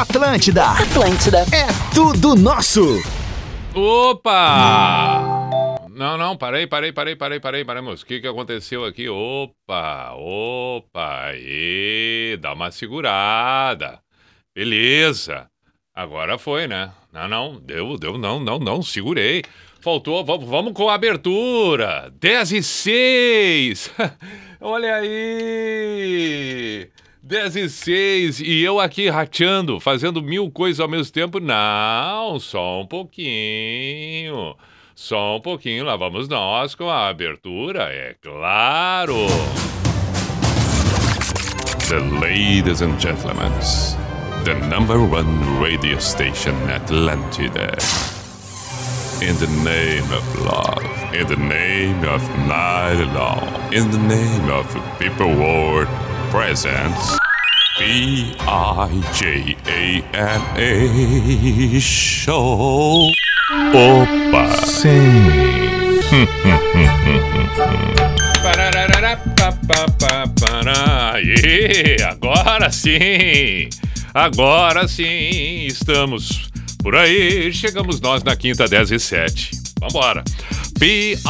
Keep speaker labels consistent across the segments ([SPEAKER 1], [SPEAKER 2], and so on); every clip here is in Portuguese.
[SPEAKER 1] Atlântida.
[SPEAKER 2] Atlântida.
[SPEAKER 1] É tudo nosso.
[SPEAKER 3] Opa! Não, não, parei, parei, parei, parei, parei, paramos. O que, que aconteceu aqui? Opa, opa, aí, dá uma segurada. Beleza. Agora foi, né? Não, não, deu, deu, não, não, não, segurei. Faltou, vamos, vamos com a abertura. 10 e 6. Olha aí. 10 e 6 e eu aqui rateando, fazendo mil coisas ao mesmo tempo. Não, só um pouquinho. Só um pouquinho, lá vamos nós com a abertura, é claro. The ladies and gentlemen, the number one radio station Atlantida. In the name of love, in the name of night long, in the name of people world presents B-I-J-A-M-A Show. Opa!
[SPEAKER 1] Sim.
[SPEAKER 3] Aê, agora sim! Agora sim! Estamos por aí, chegamos nós na quinta 10 e 7. Vambora! P-I-J-A-M-A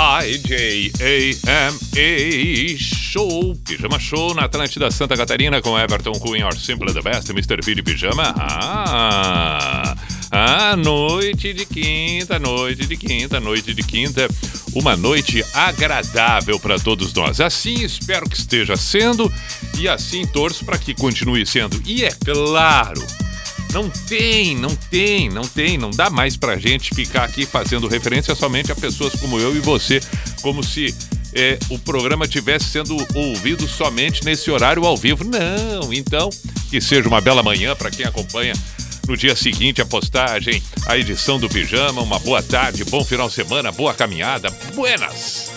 [SPEAKER 3] Show, Pijama Show na Atlântida Santa Catarina com Everton Cunha, Or Simple the Best, Mr. P de Pijama. Ah! Ah, noite de quinta, noite de quinta, noite de quinta. Uma noite agradável para todos nós. Assim espero que esteja sendo e assim torço para que continue sendo. E é claro, não tem, não tem, não tem, não dá mais pra gente ficar aqui fazendo referência somente a pessoas como eu e você, como se é, o programa tivesse sendo ouvido somente nesse horário ao vivo. Não, então que seja uma bela manhã para quem acompanha no dia seguinte a postagem, a edição do Pijama. Uma boa tarde, bom final de semana, boa caminhada. Buenas!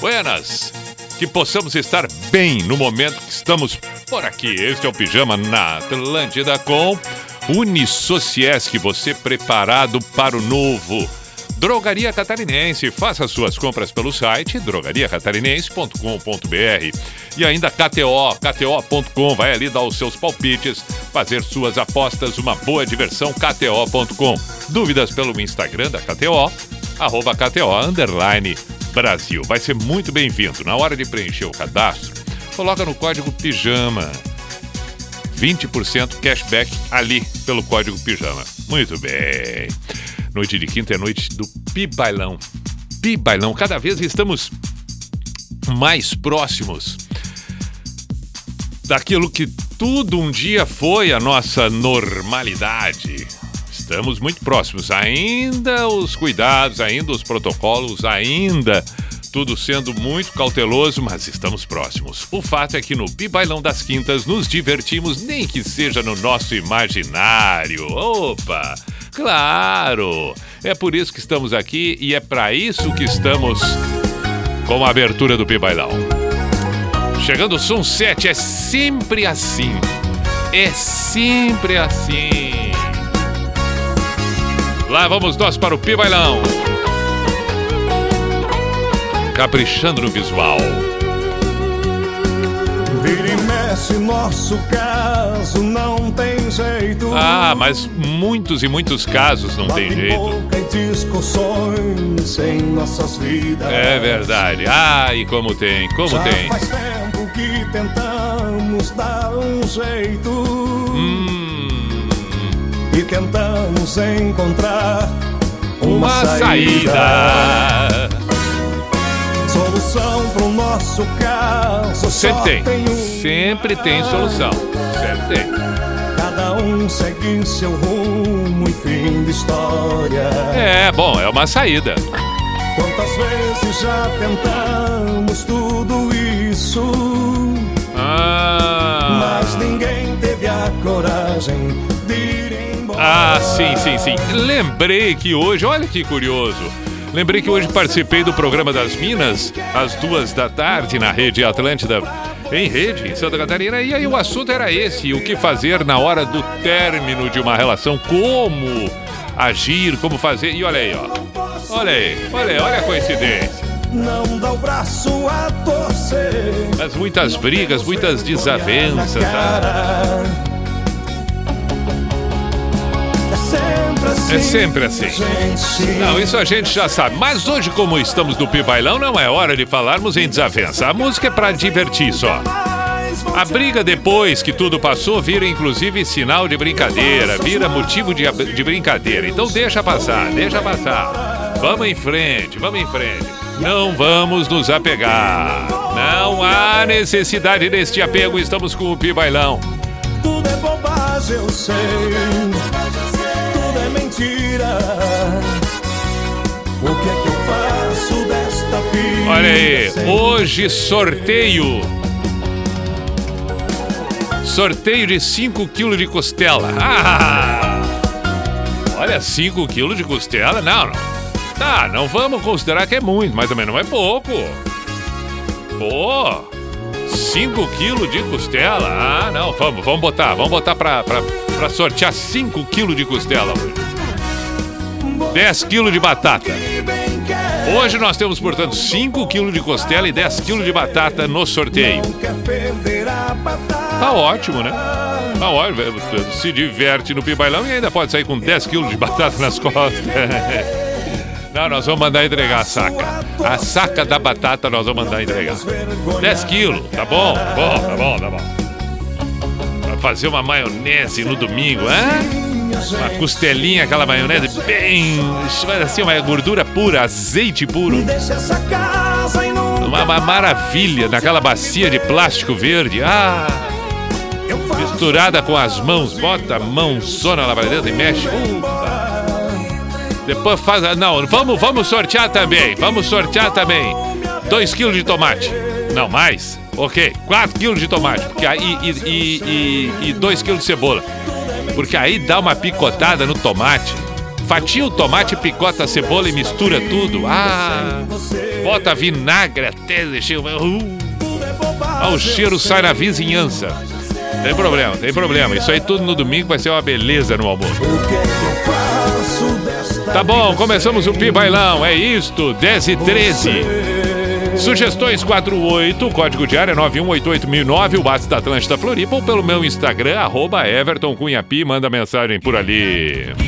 [SPEAKER 3] Buenas! Que possamos estar bem no momento que estamos por aqui. Este é o Pijama na Atlântida com Unisociesc, você preparado para o novo. Drogaria Catarinense, faça suas compras pelo site drogariacatarinense.com.br e ainda KTO, kto.com, vai ali dar os seus palpites, fazer suas apostas, uma boa diversão, kto.com. Dúvidas pelo Instagram da KTO, arroba KTO, underline Brasil. Vai ser muito bem-vindo. Na hora de preencher o cadastro, coloca no código PIJAMA. 20% cashback ali pelo código PIJAMA. Muito bem. Noite de quinta é noite do Pibailão. Pibailão. Cada vez estamos mais próximos daquilo que tudo um dia foi a nossa normalidade. Estamos muito próximos. Ainda os cuidados, ainda os protocolos, ainda tudo sendo muito cauteloso, mas estamos próximos. O fato é que no Pibailão das Quintas nos divertimos, nem que seja no nosso imaginário. Opa! Claro! É por isso que estamos aqui e é para isso que estamos com a abertura do Pibailão. Chegando o 7 é sempre assim. É sempre assim. Lá vamos nós para o Pibailão. Caprichando no visual.
[SPEAKER 4] Vira e mexe, nosso caso não tem jeito.
[SPEAKER 3] Ah, mas muitos e muitos casos não tem jeito.
[SPEAKER 4] discussões em nossas vidas.
[SPEAKER 3] É verdade. Ah, e como tem, como
[SPEAKER 4] Já
[SPEAKER 3] tem.
[SPEAKER 4] faz tempo que tentamos dar um jeito tentamos encontrar uma,
[SPEAKER 3] uma saída.
[SPEAKER 4] Solução pro nosso caso
[SPEAKER 3] Sempre tem.
[SPEAKER 4] uma.
[SPEAKER 3] Sempre tem solução. Sempre tem.
[SPEAKER 4] Cada um segue seu rumo e fim de história.
[SPEAKER 3] É, bom, é uma saída.
[SPEAKER 4] Quantas vezes já tentamos tudo isso,
[SPEAKER 3] Ah,
[SPEAKER 4] mas ninguém a coragem de ir embora.
[SPEAKER 3] ah, sim, sim, sim. Lembrei que hoje, olha que curioso. Lembrei que hoje participei do programa das Minas, às duas da tarde, na Rede Atlântida, em rede, em Santa Catarina. E aí o assunto era esse: o que fazer na hora do término de uma relação, como agir, como fazer. E olha aí, ó. Olha aí, olha aí, olha a coincidência.
[SPEAKER 4] Não dá o braço a torcer.
[SPEAKER 3] Mas muitas brigas, muitas desavenças, tá?
[SPEAKER 4] sempre assim.
[SPEAKER 3] É sempre assim. Não, isso a gente já sabe. Mas hoje, como estamos no Pibailão, não é hora de falarmos em desavença. A música é pra divertir só. A briga depois que tudo passou vira inclusive sinal de brincadeira, vira motivo de, de brincadeira. Então deixa passar, deixa passar. Vamos em frente, vamos em frente. Não vamos nos apegar. Não há necessidade deste apego, estamos com o Pibailão.
[SPEAKER 4] Tudo é bobagem, eu sei. Tudo é mentira. O que é que eu faço desta vida?
[SPEAKER 3] Olha aí, hoje sorteio. Sorteio de 5 quilos de costela. Ah! Olha, 5 quilos de costela? Não, não. Tá, não vamos considerar que é muito, mas também não é pouco. Pô, 5 quilos de costela? Ah, não, vamos, vamos botar, vamos botar pra, pra, pra sortear 5 quilos de costela hoje. 10 quilos de batata. Hoje nós temos, portanto, 5 quilos de costela e 10 quilos de batata no sorteio. Tá ótimo, né? Tá ótimo. Se diverte no Pibailão e ainda pode sair com 10 quilos de batata nas costas. Não, nós vamos mandar entregar a saca. A saca da batata nós vamos mandar entregar. 10 quilos, tá bom? Tá bom, tá bom, tá bom. Vai fazer uma maionese no domingo, hein? Uma costelinha, aquela maionese bem. Assim, uma gordura pura, azeite puro. Uma, uma maravilha naquela bacia de plástico verde. Ah! Misturada com as mãos. Bota a mãozona lá pra dentro e mexe. Uh, depois faz. Não, vamos, vamos sortear também. Vamos sortear também. 2 quilos de tomate. Não, mais? Ok. 4 quilos de tomate. Porque aí, e 2 quilos de cebola. Porque aí dá uma picotada no tomate. Fatia o tomate, picota a cebola e mistura tudo. Ah! Bota vinagre até deixar. Uh, ah, o cheiro sai na vizinhança. Tem problema, tem problema. Isso aí tudo no domingo vai ser uma beleza no almoço. Tá bom, começamos o Pi Bailão. É isto, 10 e 13.
[SPEAKER 4] você?
[SPEAKER 3] Sugestões 48, código de área 9188009, o WhatsApp da Atlântida Floripa ou pelo meu Instagram, arroba Everton manda mensagem por ali.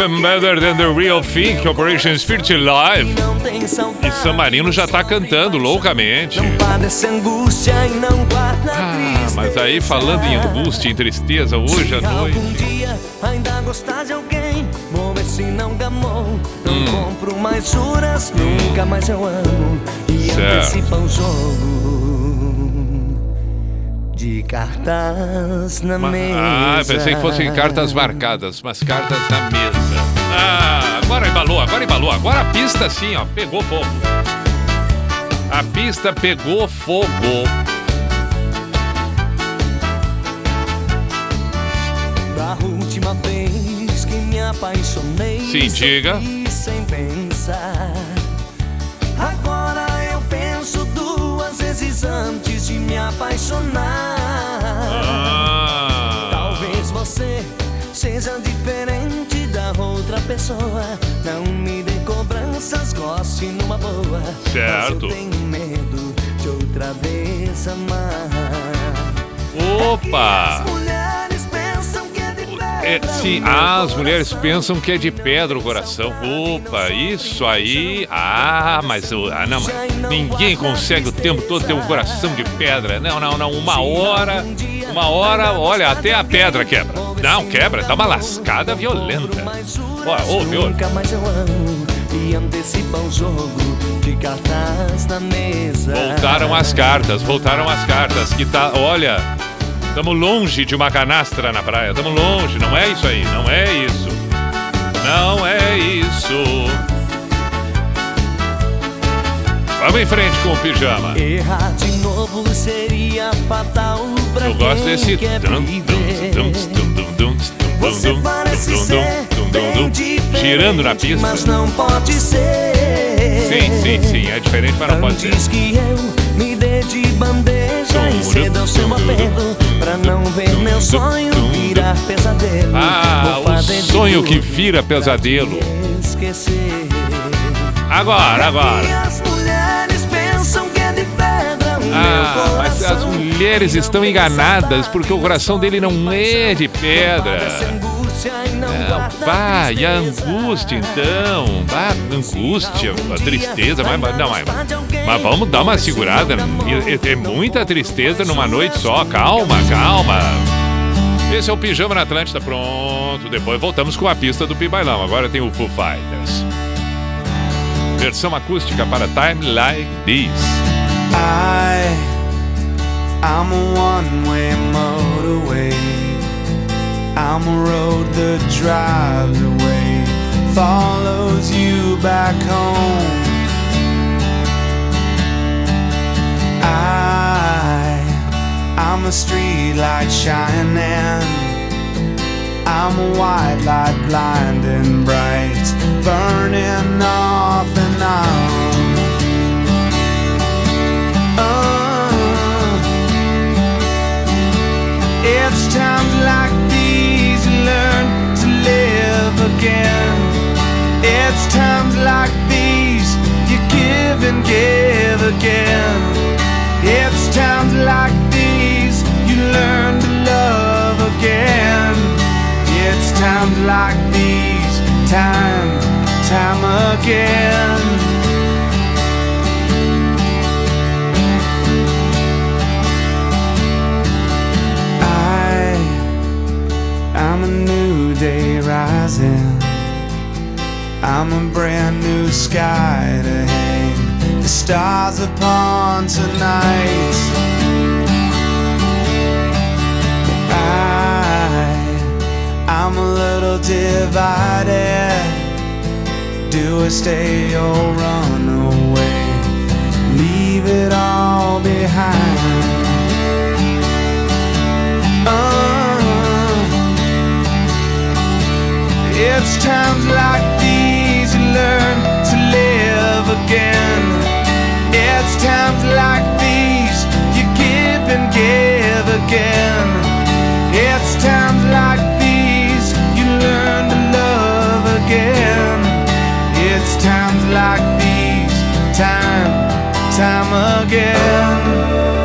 [SPEAKER 5] Even better than the real thing,
[SPEAKER 3] que Operation Spirit Live. E
[SPEAKER 4] saudade.
[SPEAKER 3] San Marino já tá cantando loucamente. Ah, mas aí falando em angústia e tristeza hoje à noite.
[SPEAKER 4] ainda gostar de alguém, vou ver se não gamou. Não compro mais juras, nunca mais eu amo. E
[SPEAKER 3] Certo.
[SPEAKER 4] antecipa o jogo de cartas na
[SPEAKER 3] Ma-
[SPEAKER 4] mesa.
[SPEAKER 3] Ah, pensei que fossem cartas marcadas, mas cartas na mesa. Ah, agora embalou, agora embalou. Agora a pista sim, ó, pegou fogo. A pista pegou fogo.
[SPEAKER 4] Da última vez que me apaixonei.
[SPEAKER 3] Sim, diga.
[SPEAKER 4] Sem pensar. Agora eu penso duas vezes antes de me apaixonar. Seja diferente da outra pessoa. Não me dê cobranças, goste numa boa.
[SPEAKER 3] Certo.
[SPEAKER 4] Mas eu tenho medo de outra vez amar.
[SPEAKER 3] Opa!
[SPEAKER 4] As mulheres pensam que é de
[SPEAKER 3] É,
[SPEAKER 4] pedra
[SPEAKER 3] sim,
[SPEAKER 4] meu
[SPEAKER 3] as mulheres
[SPEAKER 4] coração.
[SPEAKER 3] pensam que é de pedra o coração. Opa, isso aí. Ah, mas, ah, não, mas ninguém consegue o tempo todo ter um coração de pedra. Não, não, não. Uma hora, uma hora, olha, até a pedra quebra. Não, quebra, dá uma lascada violenta. Ó, ouve, ouve. Voltaram as cartas, voltaram as cartas. Que tá, olha, estamos longe de uma canastra na praia. Estamos longe, não é isso aí, não é isso. Não é isso. Vamos em frente com o pijama.
[SPEAKER 4] Errar de novo seria fatal pra
[SPEAKER 3] Eu gosto desse. dum, dum, dum,
[SPEAKER 4] Você parece ser bem diferente,
[SPEAKER 3] Girando na pista.
[SPEAKER 4] Mas não pode ser.
[SPEAKER 3] Sim, sim, sim, é diferente, mas não pode ser.
[SPEAKER 4] Antes que eu me dê de bandeja e ceda ao seu apelo Pra não ver meu sonho virar pesadelo
[SPEAKER 3] Ah, o sonho que vira pesadelo. Agora, agora. Ah, mas as mulheres estão enganadas porque o coração dele não é de pedra.
[SPEAKER 4] não
[SPEAKER 3] vai, e a angústia então? Bah, angústia, a tristeza, mas, não, mas, mas vamos dar uma segurada. É muita tristeza numa noite só. Calma, calma. Esse é o Pijama na Atlântida, pronto. Depois voltamos com a pista do Pibailão. Agora tem o Foo Fighters. Versão acústica para Time Like This.
[SPEAKER 6] I, I'm a one-way motorway. I'm a road that drives away, follows you back home. I, I'm a street light shining. I'm a white light blinding bright, burning off It's times like these you give and give again. It's times like these you learn to love again. It's times like these, time, time again. I'm a brand new sky to hang the stars upon tonight. I, I'm a little divided. Do I stay or run away? Leave it all behind. Uh, it's times like learn to live again. It's times like these you give and give again. It's times like these you learn to love again. It's times like these, time, time again.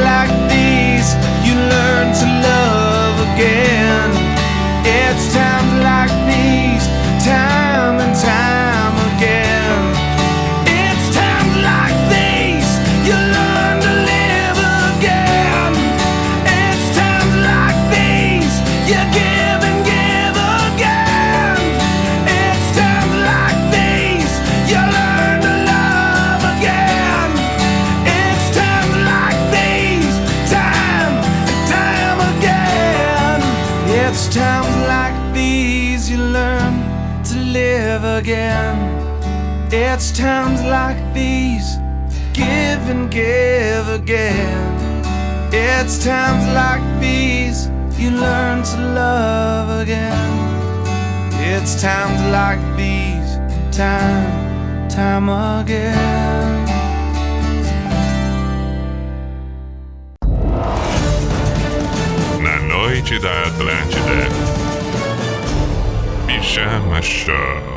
[SPEAKER 6] Like and give again. It's times like these you learn to love again. It's times like these, time, time again.
[SPEAKER 3] Na noite da Atlântida. Pijama Show.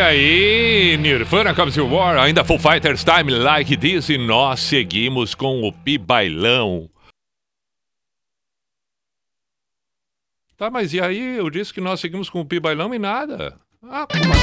[SPEAKER 3] Olha aí, Nirvana Comes to War, ainda Full Fighters Time Like This e nós seguimos com o Pi Bailão. Tá, mas e aí? Eu disse que nós seguimos com o Pi Bailão e nada. Ah, como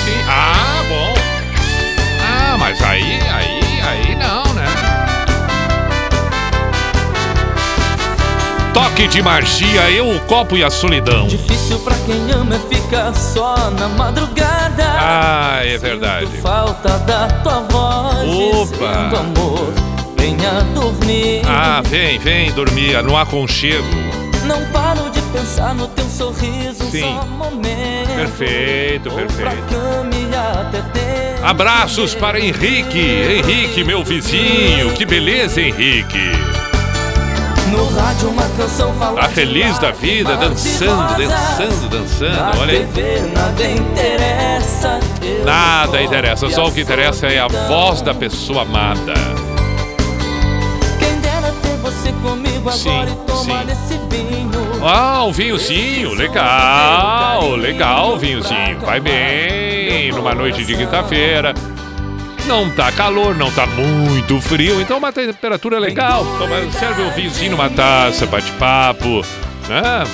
[SPEAKER 3] Toque de magia, eu, o copo e a solidão.
[SPEAKER 5] Difícil pra quem ama é ficar só na madrugada.
[SPEAKER 3] Ah, é verdade.
[SPEAKER 5] Sinto falta da tua voz.
[SPEAKER 3] Opa.
[SPEAKER 5] amor, venha dormir.
[SPEAKER 3] Ah, vem, vem dormir no aconchego.
[SPEAKER 5] Não paro de pensar no teu sorriso, um
[SPEAKER 3] Sim.
[SPEAKER 5] só momento.
[SPEAKER 3] Perfeito, perfeito. Abraços para Henrique. Henrique, meu vizinho. Que beleza, Henrique. Tá feliz da vida, dançando, dançando, dançando. Olha aí.
[SPEAKER 5] Nada interessa.
[SPEAKER 3] só o que interessa é a voz da pessoa amada.
[SPEAKER 5] Quem dera ter você comigo
[SPEAKER 3] Sim, sim.
[SPEAKER 5] esse vinho.
[SPEAKER 3] Ah, um vinhozinho, legal, legal, vinhozinho. Vai bem, numa noite de quinta-feira. Não tá calor, não tá muito frio, então uma temperatura legal. Toma, serve o vinhozinho numa taça, bate-papo, né?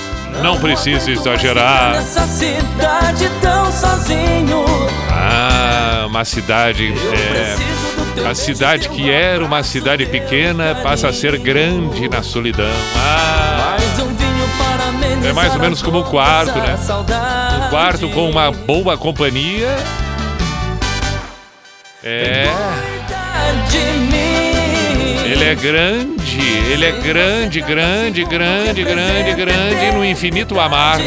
[SPEAKER 3] Não precisa exagerar.
[SPEAKER 5] Nessa cidade tão sozinho.
[SPEAKER 3] Ah, uma cidade. É, a cidade que era uma cidade pequena passa a ser grande na solidão. Ah,
[SPEAKER 5] um
[SPEAKER 3] É mais ou menos como o quarto, né? um quarto com uma boa companhia. É,
[SPEAKER 5] Cuida de mim.
[SPEAKER 3] ele é grande, ele é grande, grande, grande, grande, grande no infinito amar.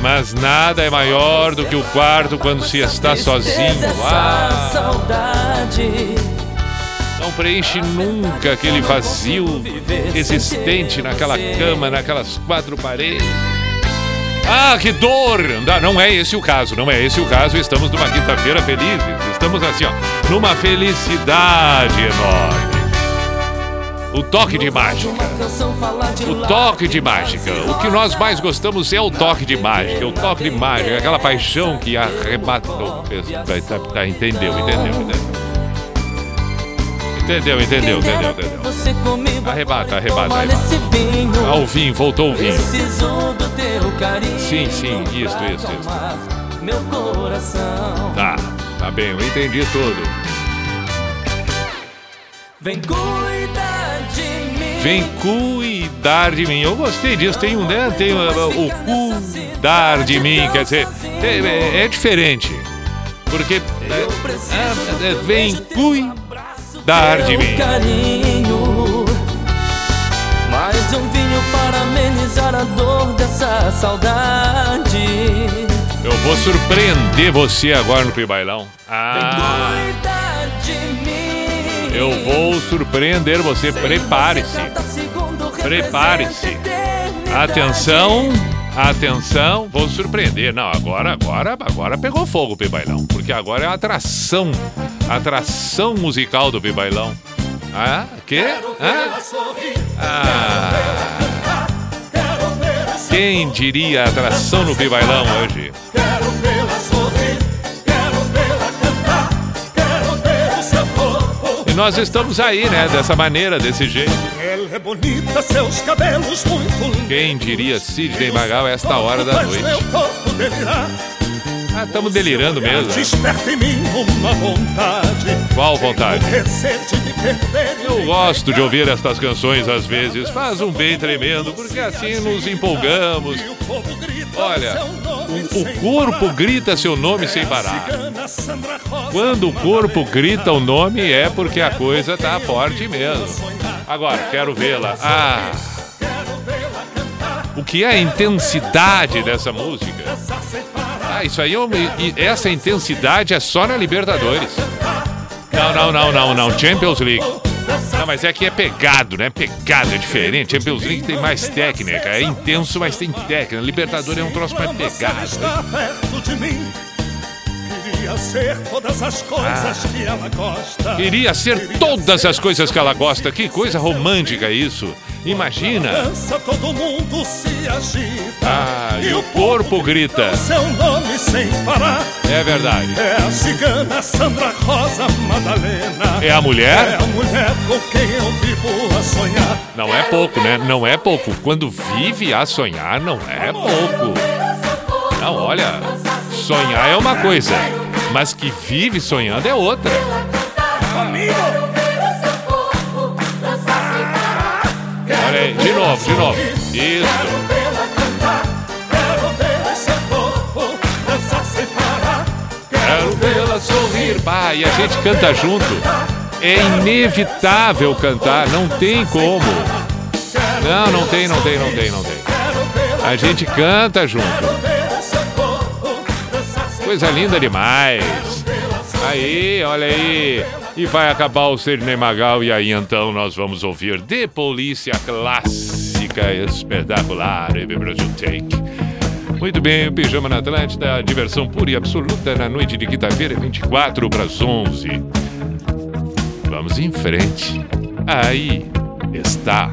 [SPEAKER 3] Mas nada é maior do que o quarto quando se está sozinho. Ah,
[SPEAKER 5] saudade.
[SPEAKER 3] não preenche nunca aquele vazio existente naquela cama, naquelas quatro paredes. Ah, que dor! Não, é esse o caso, não é esse o caso. Estamos numa quinta-feira felizes. Estamos assim, ó, numa felicidade enorme. O toque de mágica. O toque de mágica. O que nós mais gostamos é o toque de mágica. O toque de mágica, aquela paixão que arrebata. Tá, tá, tá, entendeu, entendeu, entendeu. Entendeu, entendeu, entendeu, entendeu. Arrebata, arrebata, arrebata.
[SPEAKER 5] nesse
[SPEAKER 3] vinho. Voltou o vinho. Sim, sim, isso, isso, isso.
[SPEAKER 5] Meu coração.
[SPEAKER 3] Tá, tá bem, eu entendi tudo.
[SPEAKER 5] Vem cuidar de mim.
[SPEAKER 3] Vem cuidar de mim. Eu gostei disso. Tem um, né? Tem uh, o cuidar de mim, quer dizer, é, é- é diferente. Porque é, é, é, vem cuidar de mim.
[SPEAKER 5] carinho. Mais um vinho para amenizar a dor dessa saudade.
[SPEAKER 3] Eu vou surpreender você agora no Pibailão. Ah, eu vou surpreender você. Prepare-se. Prepare-se. Atenção, atenção, vou surpreender. Não, agora, agora, agora pegou fogo o Pibailão, porque agora é a atração, a atração musical do Pibailão. Ah, quê? Ah? Ah. Quem diria a atração no Pibailão hoje? E nós estamos aí, né? Dessa maneira, desse jeito.
[SPEAKER 7] Ela é bonita, seus cabelos muito lindos.
[SPEAKER 3] Quem diria Sidney Magal a esta hora da noite?
[SPEAKER 7] meu corpo delirar.
[SPEAKER 3] Ah, estamos delirando mesmo. né?
[SPEAKER 7] Desperta em mim uma vontade.
[SPEAKER 3] Qual vontade? Eu gosto de ouvir estas canções às vezes. Faz um bem tremendo, porque assim nos empolgamos. Olha,
[SPEAKER 7] nome
[SPEAKER 3] o, o corpo
[SPEAKER 7] parar.
[SPEAKER 3] grita seu nome sem parar.
[SPEAKER 7] Sandra Rosa,
[SPEAKER 3] Quando o corpo grita o nome é porque a coisa tá forte mesmo. Agora, quero vê-la. Ah! O que é a intensidade dessa música? Ah, isso aí é uma, essa intensidade é só na Libertadores. Não, não, não, não, não. Champions League. Não, mas é que é pegado, né? Pegado é diferente. Champions League tem mais técnica. É intenso, mas tem técnica. Libertadores é um troço mais pegado.
[SPEAKER 7] Queria ser todas as coisas que ela gosta.
[SPEAKER 3] Queria ser todas as coisas que ela gosta. Que coisa romântica isso.
[SPEAKER 8] Imagina.
[SPEAKER 7] Dança, todo mundo se agita.
[SPEAKER 8] Ah, e o corpo grita.
[SPEAKER 7] Seu nome sem parar.
[SPEAKER 8] É verdade.
[SPEAKER 7] É a cigana Sandra Rosa Madalena.
[SPEAKER 8] É a mulher?
[SPEAKER 7] É a mulher com quem eu vivo a sonhar.
[SPEAKER 8] Não é pouco, né? Não é pouco. Quando vive a sonhar, não é pouco. Não, olha, sonhar é uma coisa, mas que vive sonhando é outra. Olha aí, de novo, de novo. Isso.
[SPEAKER 7] Quero
[SPEAKER 8] vê-la sorrir. Pá, e a gente canta junto. É inevitável cantar, não tem como. Não, não tem, não tem, não tem, não tem. A gente canta junto. Coisa linda demais. Aí, olha aí. E vai acabar o Sidney Magal e aí então nós vamos ouvir De Polícia Clássica Espetacular Breath You Take. Muito bem, o Pijama na Atlântida, diversão pura e absoluta na noite de quinta-feira, 24 para as 11. Vamos em frente. Aí está.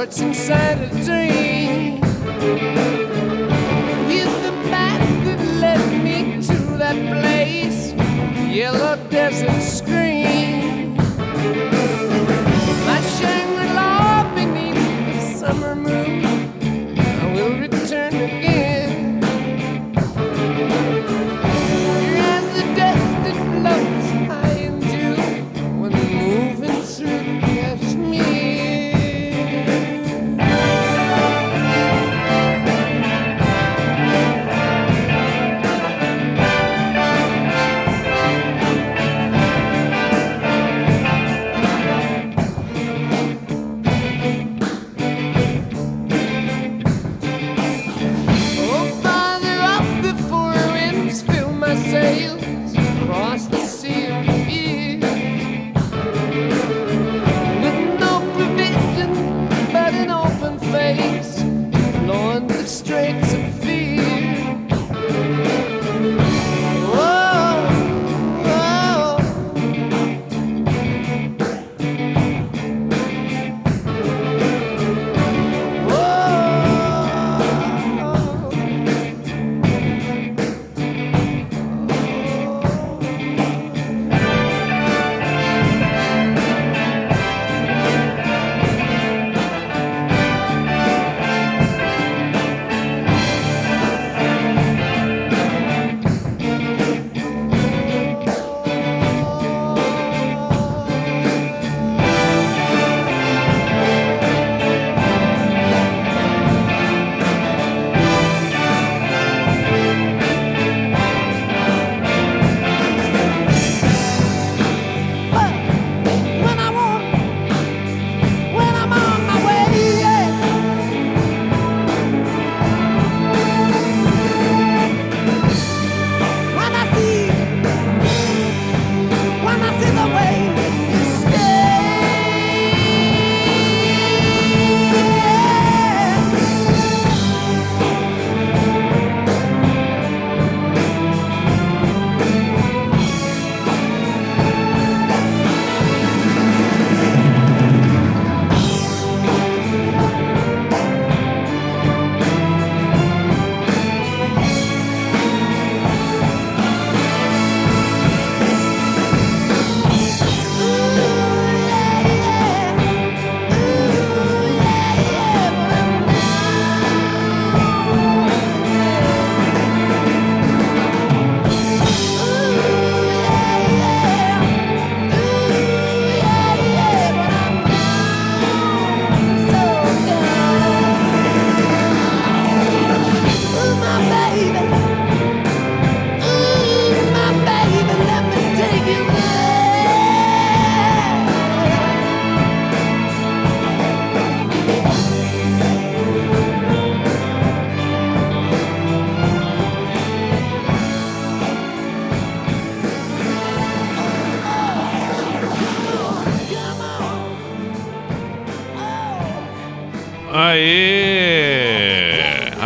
[SPEAKER 5] what's inside a dream. Is the path that led me to that place? Yellow desert screen.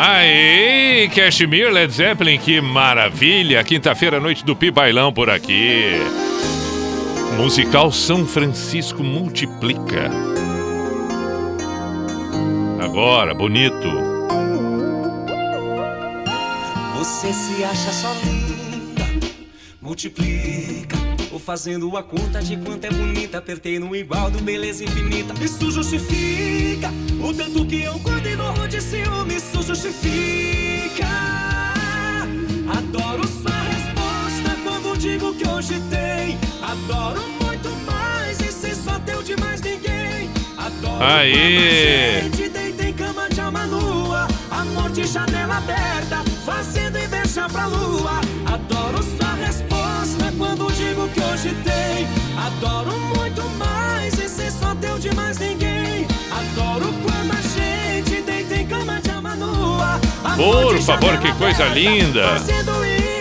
[SPEAKER 3] Aê, Cashmere Led Zeppelin, que maravilha! Quinta-feira, noite do Pi Bailão por aqui. Musical São Francisco Multiplica. Agora, bonito.
[SPEAKER 4] Você se acha só linda, multiplica Vou fazendo a conta de quanto é bonita. Apertei no igual do beleza infinita. Isso justifica o tanto que eu cuido e morro de ciúme. Isso justifica. Adoro sua resposta quando digo que hoje tem. Adoro muito mais e ser só teu de mais ninguém. Adoro
[SPEAKER 3] Aê!
[SPEAKER 4] quando a gente deita em cama de alma nua. Amor de janela aberta, fazendo pra lua. Adoro sua resposta quando digo que hoje tem. Adoro muito mais e ser só teu de mais ninguém. Adoro quando a gente deita em cama de alma nua.
[SPEAKER 3] Por favor, que coisa
[SPEAKER 4] aberta,
[SPEAKER 3] linda.
[SPEAKER 4] Fazendo inveja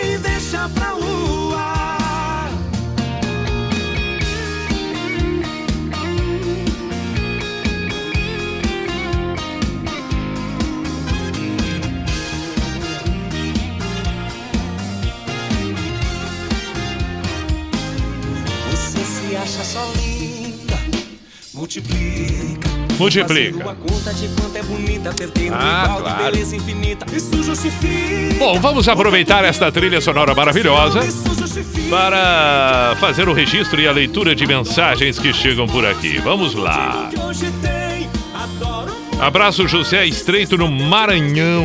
[SPEAKER 4] apertei no
[SPEAKER 3] Ah,
[SPEAKER 4] igual de
[SPEAKER 3] claro. Bom, vamos aproveitar esta trilha sonora maravilhosa para fazer o registro e a leitura de mensagens que chegam por aqui. Vamos lá. Abraço José Estreito no Maranhão.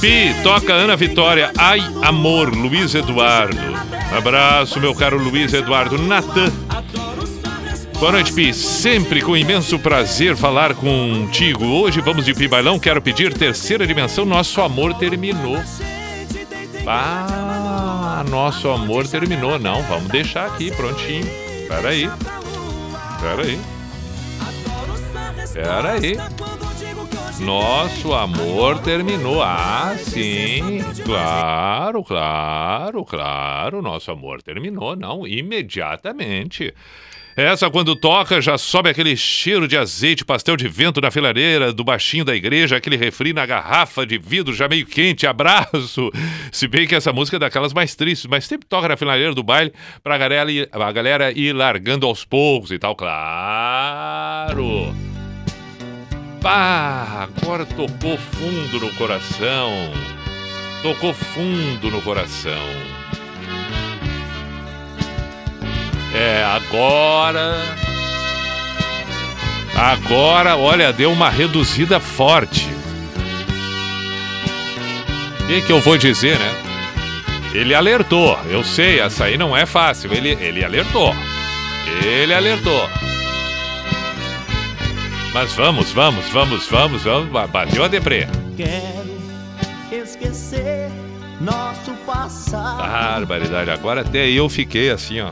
[SPEAKER 3] Pi, toca Ana Vitória. Ai, amor. Luiz Eduardo. Abraço, meu caro Luiz Eduardo. Natan. Boa noite, Pi. Sempre com imenso prazer falar contigo. Hoje vamos de Pi Bailão. Quero pedir terceira dimensão. Nosso amor terminou. Ah, nosso amor terminou. Não, vamos deixar aqui prontinho. Pera aí, pera aí. Aí. Nosso amor terminou. Ah, sim. Claro, claro, claro. Nosso amor terminou. Não, imediatamente. Essa, quando toca, já sobe aquele cheiro de azeite, pastel de vento na filareira, do baixinho da igreja, aquele refri na garrafa de vidro já meio quente, abraço. Se bem que essa música é daquelas mais tristes, mas sempre toca na filareira do baile pra galera ir, a galera ir largando aos poucos e tal, claro. Pá, agora tocou fundo no coração. Tocou fundo no coração. É, agora. Agora, olha, deu uma reduzida forte. O que, que eu vou dizer, né? Ele alertou. Eu sei, essa aí não é fácil. Ele, ele alertou. Ele alertou. Mas vamos, vamos, vamos, vamos, vamos. ba- Bateu a deprê.
[SPEAKER 4] Quero esquecer nosso passado.
[SPEAKER 3] Barbaridade. Agora até eu fiquei assim, ó.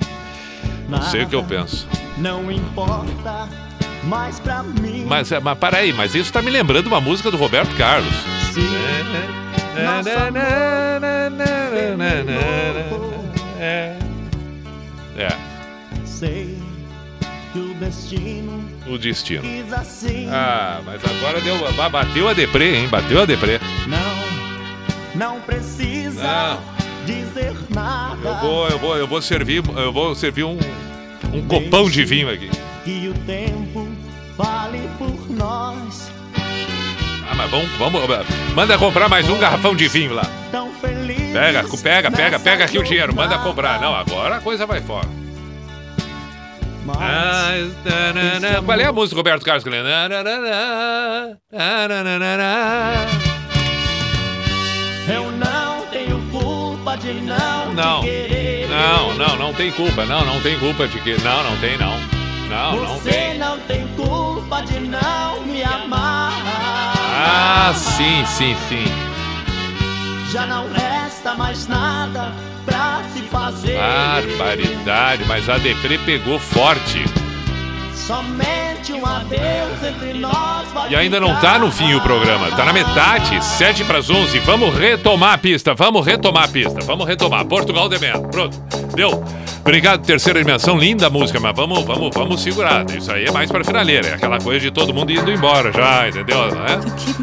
[SPEAKER 3] Não sei o que eu penso.
[SPEAKER 4] Não importa mais pra mim.
[SPEAKER 3] Mas, é, mas para aí, mas isso tá me lembrando uma música do Roberto Carlos.
[SPEAKER 4] Se nosso
[SPEAKER 3] É. É,
[SPEAKER 4] sei que o destino
[SPEAKER 3] o destino.
[SPEAKER 4] assim.
[SPEAKER 3] Ah, mas agora deu. ba- Bateu a deprê, hein? Bateu a deprê.
[SPEAKER 4] Não, não precisa
[SPEAKER 3] Não.
[SPEAKER 4] Dizer nada.
[SPEAKER 3] Eu vou, eu vou, eu vou servir, eu vou servir um, um copão de vinho aqui.
[SPEAKER 4] Que o tempo vale por nós.
[SPEAKER 3] Ah, mas vamos, vamos. Manda comprar mais um garrafão de vinho lá. Pega, pega, pega, pega aqui o dinheiro, manda comprar. Não, agora a coisa vai fora.
[SPEAKER 4] Mas
[SPEAKER 3] tanana. Qual é a música, Roberto Carlos?
[SPEAKER 4] Eu não não,
[SPEAKER 3] Não,
[SPEAKER 4] querer.
[SPEAKER 3] não, não, não tem culpa. Não, não tem culpa de que. Não, não tem, não. Não, não
[SPEAKER 4] Você
[SPEAKER 3] tem.
[SPEAKER 4] não tem culpa de não me amar.
[SPEAKER 3] Ah, sim, sim, sim.
[SPEAKER 4] Já não resta mais nada pra se fazer.
[SPEAKER 3] Barbaridade, mas a deprê pegou forte.
[SPEAKER 4] Somente um adeus entre nós
[SPEAKER 3] E ainda não tá no fim o programa, tá na metade, 7 para as 11. Vamos retomar a pista, vamos retomar a pista, vamos retomar. Portugal de Melo, pronto, deu. Obrigado, terceira dimensão, linda a música, mas vamos, vamos, vamos segurar. Isso aí é mais para finaleira, é aquela coisa de todo mundo indo embora já, entendeu? Né?
[SPEAKER 9] Keep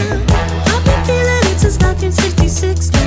[SPEAKER 9] I've been feeling it since 1966.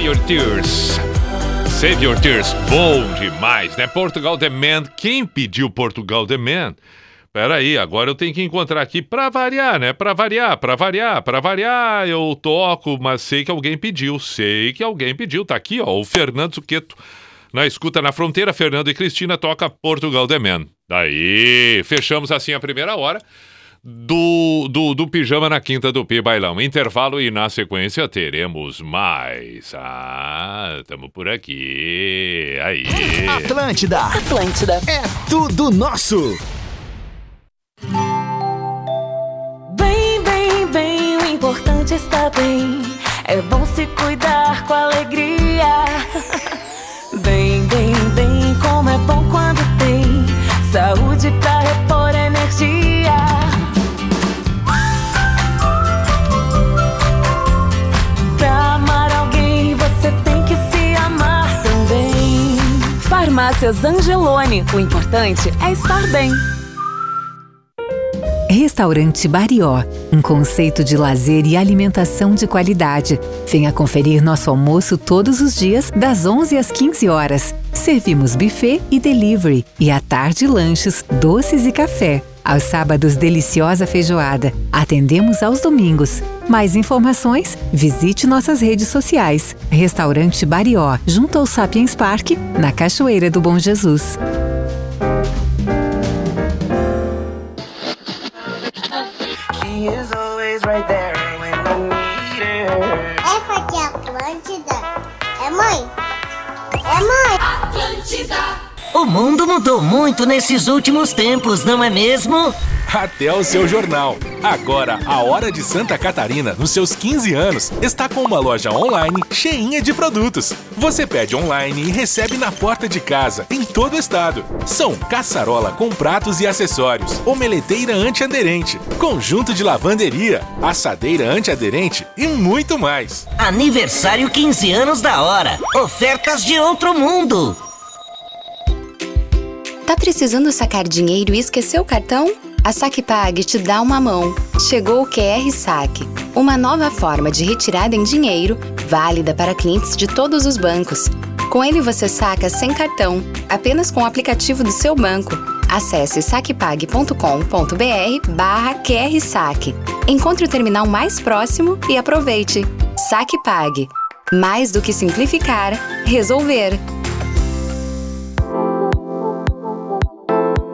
[SPEAKER 5] Save Your Tears. Save Your Tears,
[SPEAKER 3] bom demais, né? Portugal The Man, quem pediu Portugal The Man? Peraí, agora eu tenho que encontrar aqui para variar, né? Para variar, para variar, para variar. Eu toco, mas sei que alguém pediu, sei que alguém pediu. Tá aqui, ó, o Fernando Zucchetto. Na escuta na fronteira, Fernando e Cristina toca Portugal The Man. Daí, fechamos assim a primeira hora do, do, do Pijama na Quinta do Pi Bailão. Intervalo e na sequência teremos mais. Ah, tamo por aqui. Aí.
[SPEAKER 1] Atlântida.
[SPEAKER 10] Atlântida.
[SPEAKER 1] É tudo nosso.
[SPEAKER 10] Bem, bem, bem, o importante está bem. É bom se cuidar com alegria. Bem, bem, bem, como é bom quando tem saúde pra repor energia. Farmácias Angelone. O importante é estar bem.
[SPEAKER 11] Restaurante Barió, um conceito de lazer e alimentação de qualidade. Venha conferir nosso almoço todos os dias, das 11 às 15 horas. Servimos buffet e delivery, e à tarde lanches, doces e café. Aos sábados, deliciosa feijoada. Atendemos aos domingos. Mais informações? Visite nossas redes sociais. Restaurante Barió, junto ao Sapiens Park, na Cachoeira do Bom Jesus.
[SPEAKER 12] Essa aqui é Atlântida. É mãe? É mãe? Atlântida.
[SPEAKER 13] O mundo mudou muito nesses últimos tempos, não é mesmo?
[SPEAKER 14] Até o seu jornal. Agora, a Hora de Santa Catarina, nos seus 15 anos, está com uma loja online cheinha de produtos. Você pede online e recebe na porta de casa, em todo o estado. São caçarola com pratos e acessórios, omeleteira antiaderente, conjunto de lavanderia, assadeira antiaderente e muito mais.
[SPEAKER 13] Aniversário 15 anos da hora. Ofertas de outro mundo.
[SPEAKER 15] Tá precisando sacar dinheiro e esqueceu o cartão? A SacPag te dá uma mão. Chegou o QR Saque, uma nova forma de retirada em dinheiro, válida para clientes de todos os bancos. Com ele você saca sem cartão, apenas com o aplicativo do seu banco. Acesse sacpag.com.br barra QR Saque. Encontre o terminal mais próximo e aproveite. SacPag. Mais do que simplificar, resolver.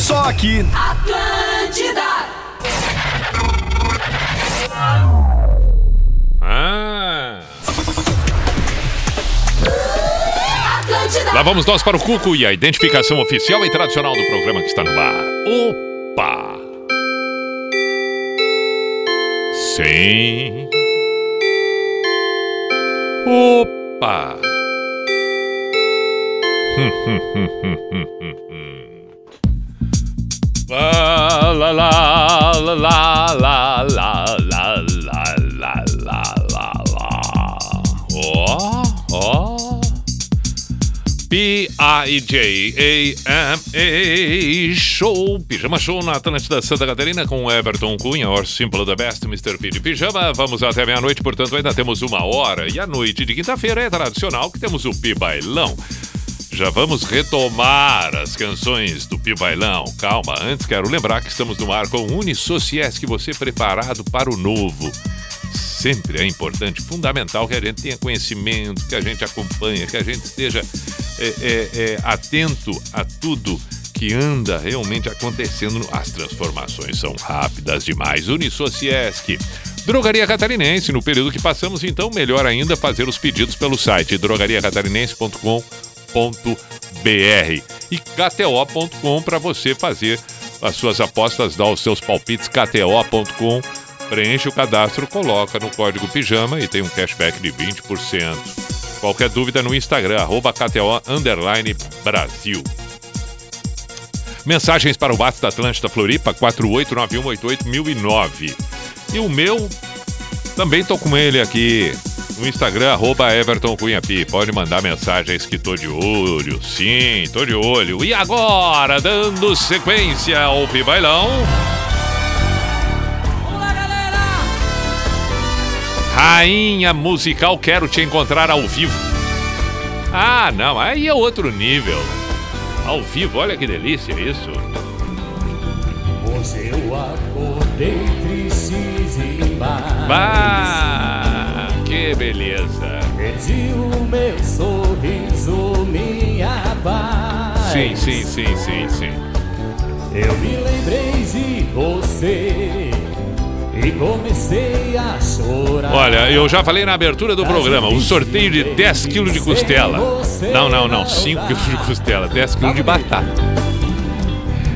[SPEAKER 1] Só aqui.
[SPEAKER 2] Atlântida.
[SPEAKER 3] Ah.
[SPEAKER 2] Atlântida.
[SPEAKER 3] Lá vamos nós para o Cuco e a identificação oficial e tradicional do programa que está no ar. Opa! Sim. Opa! Hum, hum, hum, hum, hum, hum. La. Ó, ó. P-I-J-A-M-A Show, Pijama Show na Atlântida Santa Catarina com Everton Cunha, or Simple the Best, Mr. P de Pijama. Vamos até meia-noite, portanto ainda temos uma hora. E a noite de quinta-feira é tradicional que temos o Pi Bailão. Já vamos retomar as canções do Pi Bailão. Calma, antes quero lembrar que estamos no ar com o Unisociesc, você preparado para o novo. Sempre é importante, fundamental que a gente tenha conhecimento, que a gente acompanhe, que a gente esteja é, é, é, atento a tudo que anda realmente acontecendo. As transformações são rápidas demais. Unisociesc. Drogaria Catarinense, no período que passamos, então, melhor ainda fazer os pedidos pelo site drogariacatarinense.com.br e kto.com para você fazer as suas apostas, dar os seus palpites, kto.com. Preenche o cadastro, coloca no código pijama e tem um cashback de 20%. Qualquer dúvida no Instagram, arroba KTO Brasil. Mensagens para o WhatsApp da Atlântida Floripa, 489188009. E o meu, também tô com ele aqui. No Instagram, arroba Everton Cunha Pi. Pode mandar mensagens que tô de olho. Sim, tô de olho. E agora, dando sequência ao Pi Bailão. Rainha musical, quero te encontrar ao vivo. Ah, não, aí é outro nível. Ao vivo, olha que delícia isso.
[SPEAKER 2] Hoje eu acordei triste demais.
[SPEAKER 3] Bah, que beleza.
[SPEAKER 2] Perdi o meu sorriso, minha paz.
[SPEAKER 3] Sim, sim, sim, sim, sim.
[SPEAKER 2] Eu me lembrei de você e comecei a chorar.
[SPEAKER 3] Olha, eu já falei na abertura do programa, o sorteio de 10 quilos de costela. Não, não, não, 5 quilos de costela, 10 quilos de batata.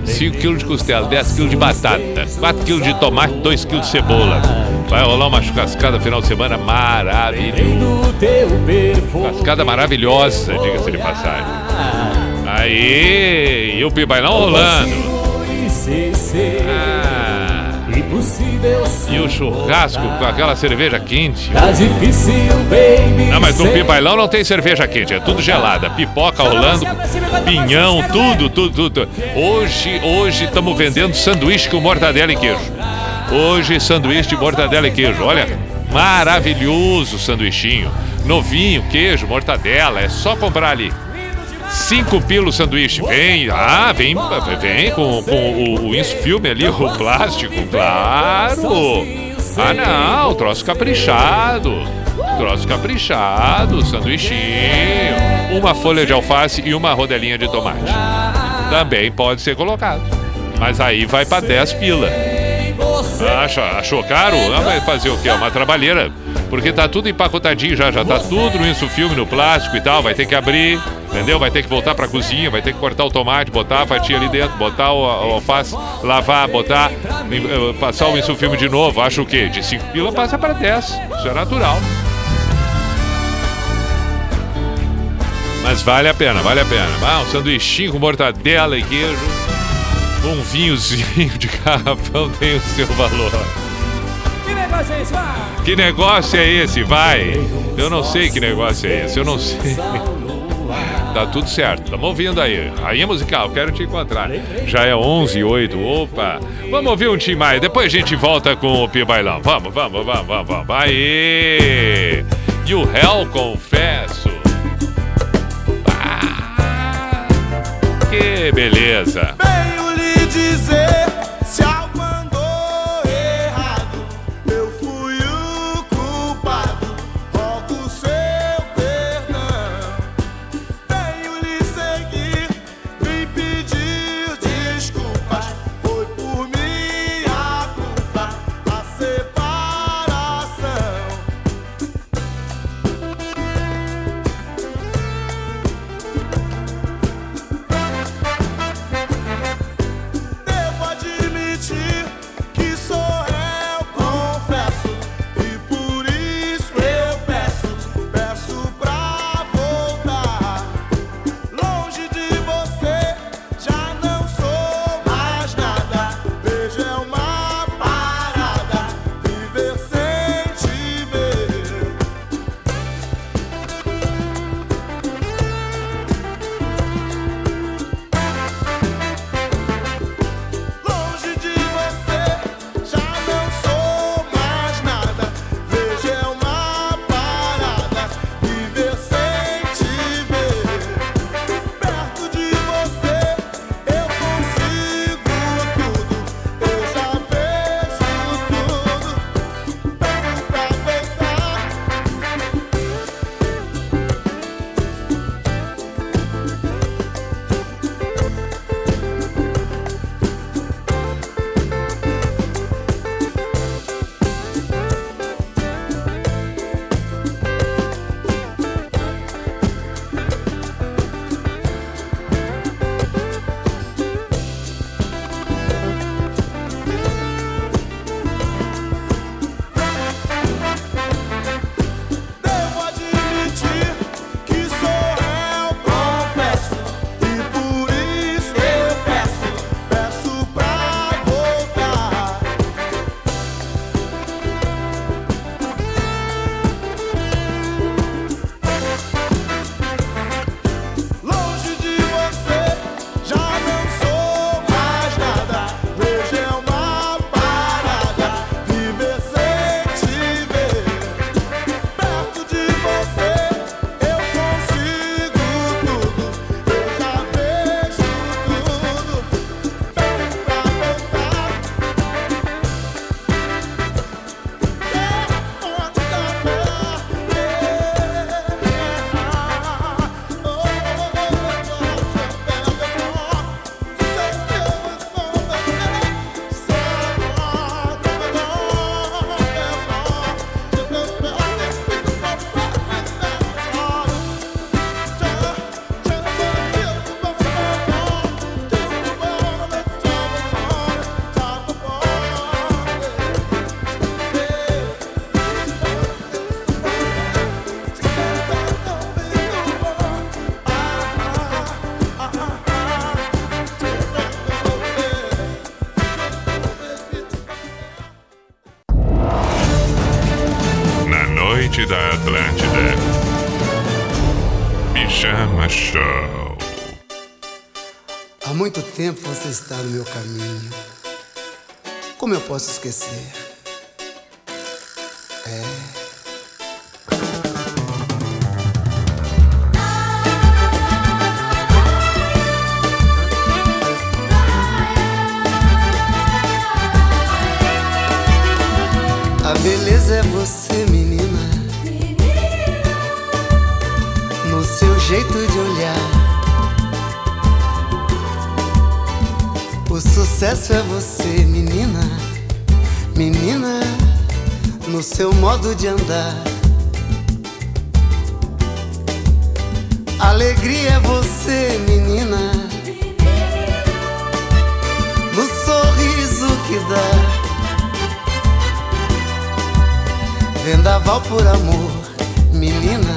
[SPEAKER 3] 5 quilos de costela, 10 quilos de batata, 4 quilos de tomate, 2 quilos de cebola. Vai rolar uma churrascada final de semana maravilhosa. Churrascada maravilhosa, diga-se de passagem. Aí, e o pibailão rolando. E o churrasco com aquela cerveja quente.
[SPEAKER 2] Tá difícil, baby.
[SPEAKER 3] Não, mas no pibailão não tem cerveja quente, é tudo gelada. Pipoca rolando, pinhão, tudo, tudo, tudo. Hoje, hoje estamos vendendo sanduíche com mortadela e queijo. Hoje, sanduíche de mortadela e queijo. Olha, maravilhoso o sanduichinho. Novinho, queijo, mortadela, é só comprar ali. Cinco pila o sanduíche. Vem, ah, vem, vem com, com o, o filme ali, o plástico, claro. Ah, não, troço caprichado. Troço caprichado, sanduichinho. Uma folha de alface e uma rodelinha de tomate. Também pode ser colocado. Mas aí vai pra 10 pila. Acha, achou caro? Ah, vai fazer o quê? Uma trabalheira. Porque tá tudo empacotadinho já, já tá tudo no isso filme, no plástico e tal. Vai ter que abrir, entendeu? Vai ter que voltar pra cozinha, vai ter que cortar o tomate, botar a fatia ali dentro, botar o, o alface, lavar, botar, eh, passar o isso filme de novo. Acho o quê? De 5 pila passa pra 10. Isso é natural. Mas vale a pena, vale a pena. Ah, um sanduichinho com mortadela e queijo. Um vinhozinho de garrafão tem o seu valor.
[SPEAKER 2] Que negócio é esse? Vai!
[SPEAKER 3] Que negócio é esse? Vai! Eu não sei que negócio é esse, eu não sei. Tá tudo certo, estamos ouvindo aí. Rainha musical, quero te encontrar. Já é 11 e 8, opa. Vamos ouvir um time mais, depois a gente volta com o Pi Bailão. Vamos, vamos, vamos, vamos, vamos. Aê! E o réu, confesso. Ah, que beleza.
[SPEAKER 4] Lhe dizer
[SPEAKER 16] tempo você está no meu caminho. Como eu posso esquecer? Modo de andar. Alegria é você, menina. No sorriso que dá. Vendaval por amor, menina,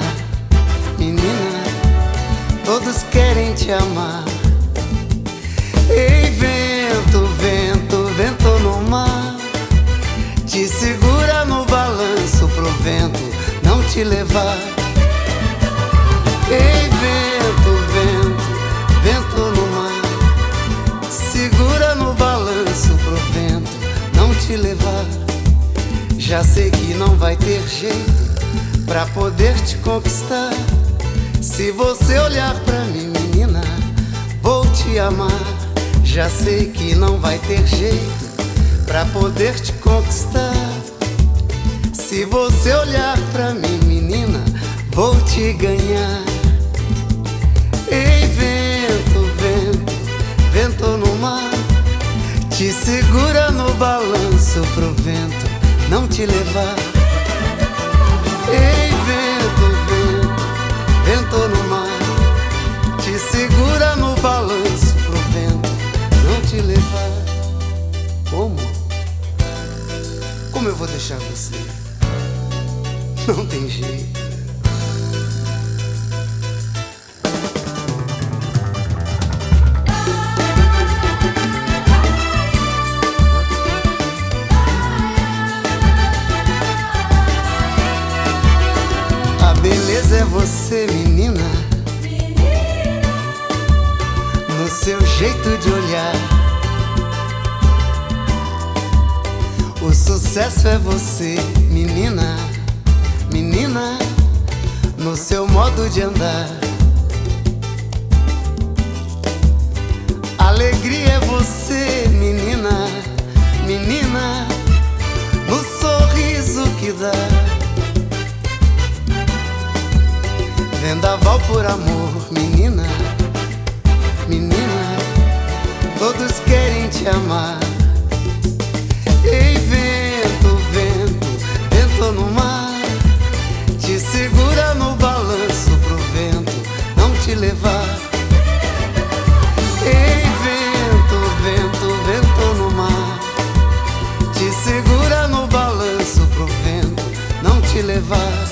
[SPEAKER 16] menina, todos querem te amar. Te levar. Ei, vento, vento, vento no mar, segura no balanço pro vento não te levar. Já sei que não vai ter jeito pra poder te conquistar. Se você olhar pra mim, menina, vou te amar. Já sei que não vai ter jeito pra poder te conquistar. Se você olhar pra mim, menina, vou te ganhar. Ei, vento, vento, vento no mar, te segura no balanço pro vento não te levar. Ei, vento, vento, vento no mar, te segura no balanço pro vento não te levar. Como? Como eu vou deixar você? Não tem jeito. A beleza é você, menina. No seu jeito de olhar. O sucesso é você, menina. Menina, no seu modo de andar. Alegria é você, menina. Menina, no sorriso que dá. Vendaval por amor, menina, menina, todos querem te amar. Ei, vento, vento, vento no mar, levar. Ei, vento, vento, vento no mar, te segura no balanço pro vento não te levar.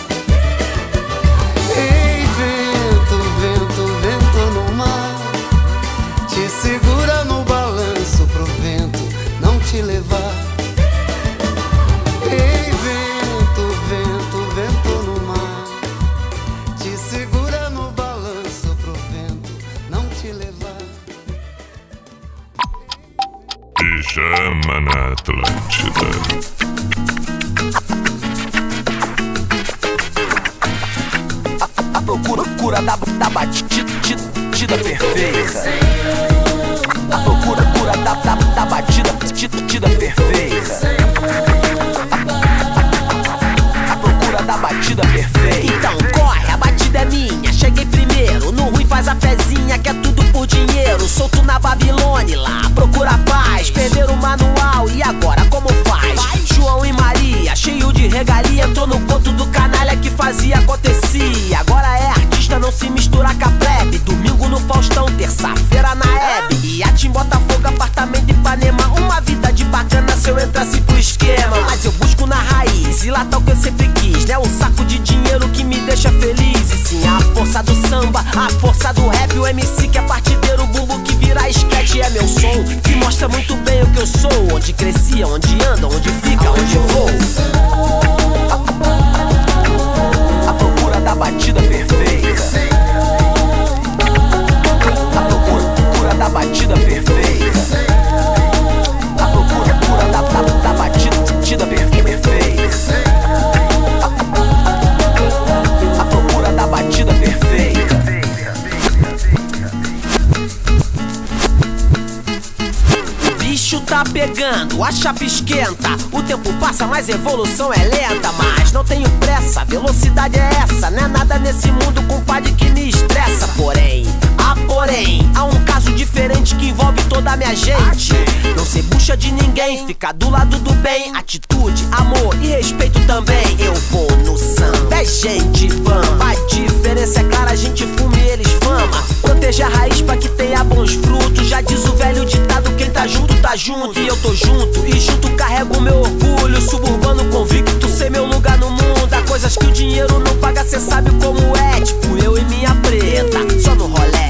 [SPEAKER 17] A
[SPEAKER 18] chapa esquenta. O tempo passa, mas evolução é lenta. Mas não tenho pressa, velocidade é essa. Não é nada nesse mundo, compadre, que me estressa. Porém, ah, porém, há um caso diferente que envolve toda a minha gente. Não ser bucha de ninguém, ficar do lado do bem. Atitude, amor e respeito também. Eu vou no samba, é gente vamos. A diferença é clara, a gente fuma e eles fama. Proteger a raiz pra que tenha bons frutos. Já diz o velho ditado: quem tá junto, tá junto. E eu tô junto, e junto carrego meu orgulho. Suburbano convicto, sei meu lugar no mundo. Há coisas que o dinheiro não paga, cê sabe como é. Tipo eu e minha preta, só no rolé.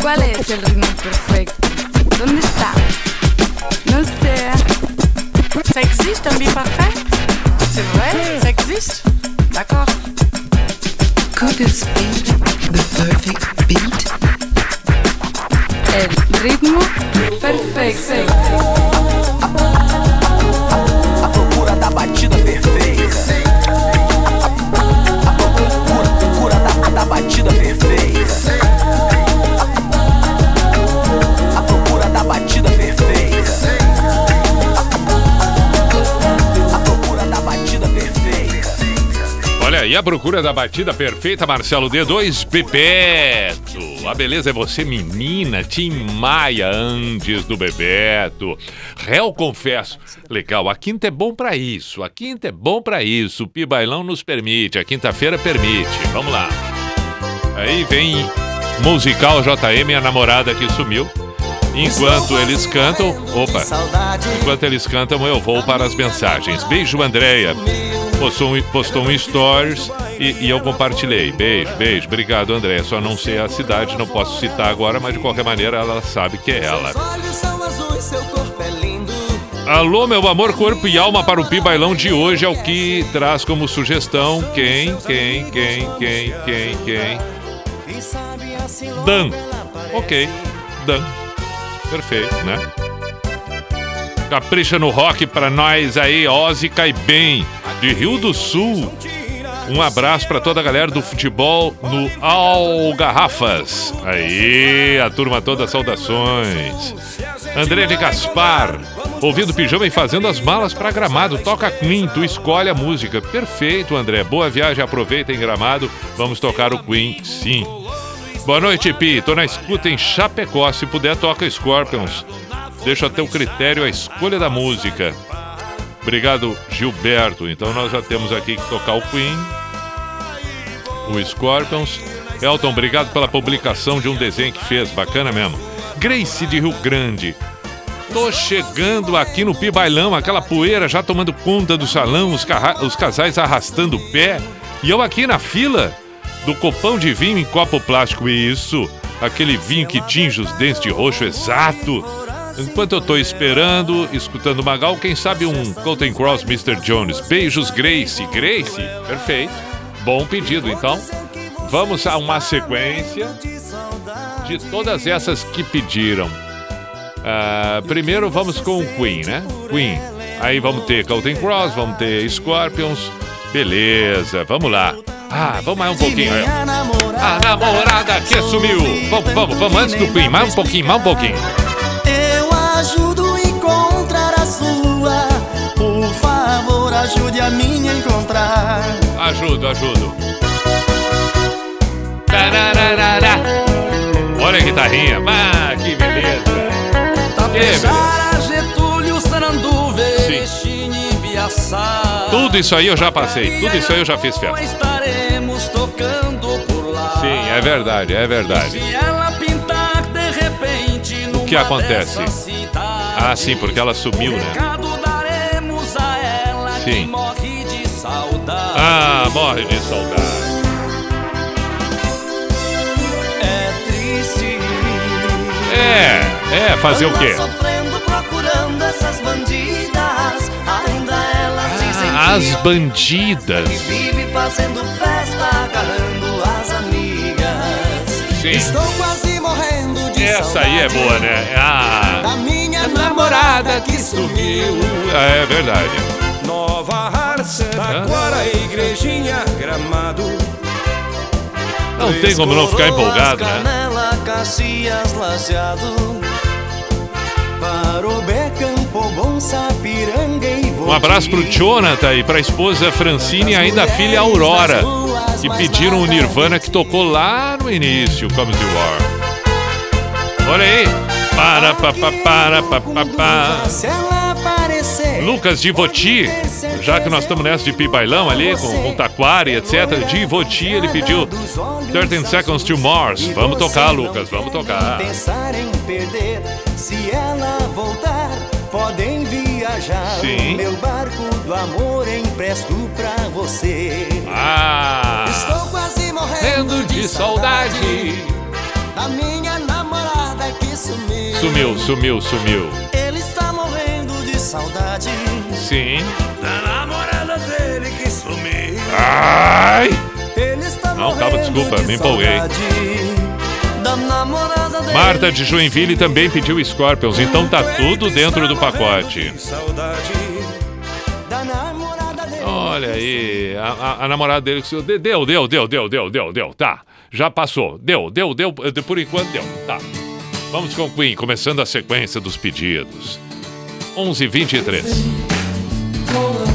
[SPEAKER 19] ¿Cuál es el ritmo perfecto? ¿Dónde está? Ça existe un beat parfait? C'est vrai? Ça existe? D'accord.
[SPEAKER 20] Could this be the perfect beat?
[SPEAKER 19] El ritmo perfecto.
[SPEAKER 3] Aí a procura da batida perfeita, Marcelo D2 Bebeto. A beleza é você, menina, Tim Maia, antes do Bebeto. Réu, confesso. Legal, a quinta é bom pra isso. A quinta é bom pra isso. O Pibailão nos permite, a quinta-feira permite. Vamos lá. Aí vem musical JM, a namorada que sumiu. Enquanto eles cantam, opa, enquanto eles cantam, eu vou para as mensagens. Beijo, Andréia. Postou, um- postou um stories e, e eu compartilhei. Beijo, beijo. Obrigado, Andréia. Só não sei a cidade, não posso citar agora, mas de qualquer maneira ela sabe que é ela.
[SPEAKER 4] É.
[SPEAKER 3] Alô, meu amor, corpo e alma para o Pi Bailão de hoje é o que traz como sugestão quem, quem, quem, quem, quem, quem. Dan. Ok, Dan. Perfeito, né? Capricha no rock pra nós aí, Ozzy cai bem, de Rio do Sul. Um abraço pra toda a galera do futebol no Algarrafas. Aí, a turma toda, saudações. André de Gaspar, ouvindo pijama e fazendo as malas pra Gramado. Toca Queen, tu escolhe a música. Perfeito, André. Boa viagem, aproveita em Gramado. Vamos tocar o Queen, sim. Boa noite, Pi. Tô na escuta em Chapecó. Se puder, toca Scorpions. Deixa a teu critério a escolha da música. Obrigado, Gilberto. Então nós já temos aqui que tocar o Queen, o Scorpions. Elton, obrigado pela publicação de um desenho que fez. Bacana mesmo. Grace de Rio Grande. Tô chegando aqui no Pi Bailão, aquela poeira já tomando conta do salão, os, os casais arrastando o pé. E eu aqui na fila do copão de vinho em copo plástico. Isso, aquele vinho que tinge os dentes de roxo, exato. Enquanto eu tô esperando, escutando Magal, quem sabe um Colton Cross Mr. Jones. Beijos, Grace. Grace, perfeito. Bom pedido, então. Vamos a uma sequência de todas essas que pediram. Ah, primeiro vamos com o Queen, né? Queen. Aí vamos ter Colton Cross, vamos ter Scorpions. Beleza, vamos lá. Ah, vamos mais um pouquinho. aí. A namorada que sumiu. Vamos, vamos, vamos antes do Queen. Mais um pouquinho, mais um pouquinho.
[SPEAKER 4] Ajude a minha a encontrar.
[SPEAKER 3] Ajudo, ajudo. Tarararara. Olha a guitarrinha. Ah, que beleza.
[SPEAKER 4] Tapejara, Getúlio, Saranduva, Erechim e Biaçá.
[SPEAKER 3] Tudo isso aí eu já passei. Tudo isso aí eu já fiz festa.
[SPEAKER 4] Estaremos tocando por lá.
[SPEAKER 3] Sim, é verdade, é verdade.
[SPEAKER 4] Se ela pintar de repente
[SPEAKER 3] O que acontece? Ah, sim, porque ela sumiu, né? Sim.
[SPEAKER 4] morre de saudade.
[SPEAKER 3] Ah, morre de saudade.
[SPEAKER 4] É triste.
[SPEAKER 3] É, é, fazer o quê?
[SPEAKER 4] Sofrendo procurando essas bandidas. Ainda ela se sente
[SPEAKER 3] As bandidas.
[SPEAKER 4] vive fazendo festa, agarrando as amigas.
[SPEAKER 3] Sim.
[SPEAKER 4] Estou quase morrendo de
[SPEAKER 3] Essa aí é boa, né? Ah,
[SPEAKER 4] da minha namorada que sumiu.
[SPEAKER 3] é verdade.
[SPEAKER 4] Nova Taquara, Igrejinha, Gramado.
[SPEAKER 3] Não tem como não ficar empolgado, né?
[SPEAKER 4] Canela, Caxias, Lajeado. Parobé, Campo Bom, Sapiranga e
[SPEAKER 19] Um abraço pro Jonathan e pra esposa Francine e ainda a filha Aurora, que pediram o Nirvana que tocou lá no início, Comes the War. Olha aí. Para, pa, pa, para, pa, pa, pa. Lucas Divoti, já que nós estamos nessa de pibailão ali, com, com Taquari, etc. Divoti, ele pediu 13 Seconds to Mars. Vamos tocar, Lucas, vamos tocar.
[SPEAKER 4] pensar em perder Se ela voltar, podem viajar
[SPEAKER 19] Sim.
[SPEAKER 4] O meu barco do amor empresto pra você
[SPEAKER 19] Ah!
[SPEAKER 4] Estou quase morrendo de saudade Da minha namorada que sumiu
[SPEAKER 19] Sumiu, sumiu, sumiu.
[SPEAKER 4] Saudade
[SPEAKER 19] Sim.
[SPEAKER 4] Da namorada dele que sumiu
[SPEAKER 19] Ai!
[SPEAKER 4] Ele está
[SPEAKER 19] Não, calma, desculpa,
[SPEAKER 4] de
[SPEAKER 19] me empolguei. Marta de Joinville também pediu Scorpions, então tá tudo dentro do pacote. Olha aí, a, a- a namorada dele que deu, deu, deu, deu, deu, deu, deu, tá. Já passou. Deu, deu, deu, por enquanto deu, tá. Vamos com Queen, começando a sequência dos pedidos. 11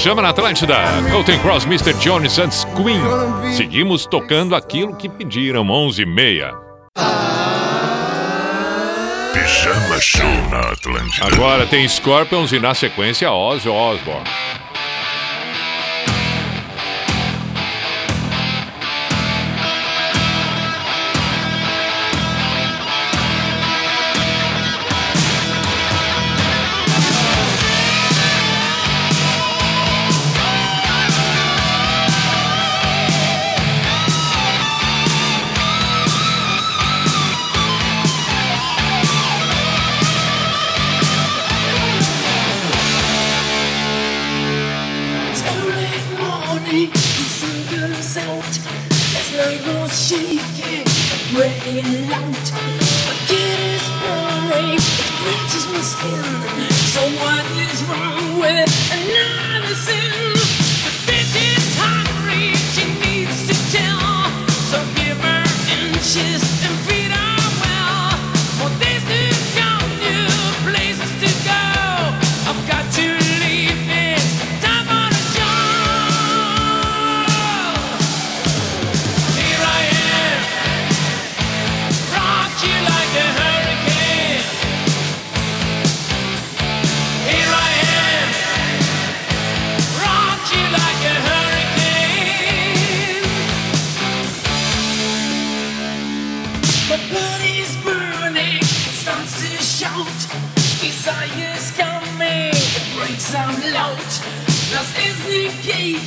[SPEAKER 21] Pijama na Atlântida,
[SPEAKER 3] Golden Cross, Mr. Jones Santos Queen. Seguimos tocando aquilo que pediram, 11 e meia.
[SPEAKER 22] Pijama Show na Atlântida.
[SPEAKER 3] Agora tem Scorpions e na sequência Ozzy Osbourne.
[SPEAKER 19] circle shaking, raining out. I get it blurry, it reaches my skin. So what is wrong with another?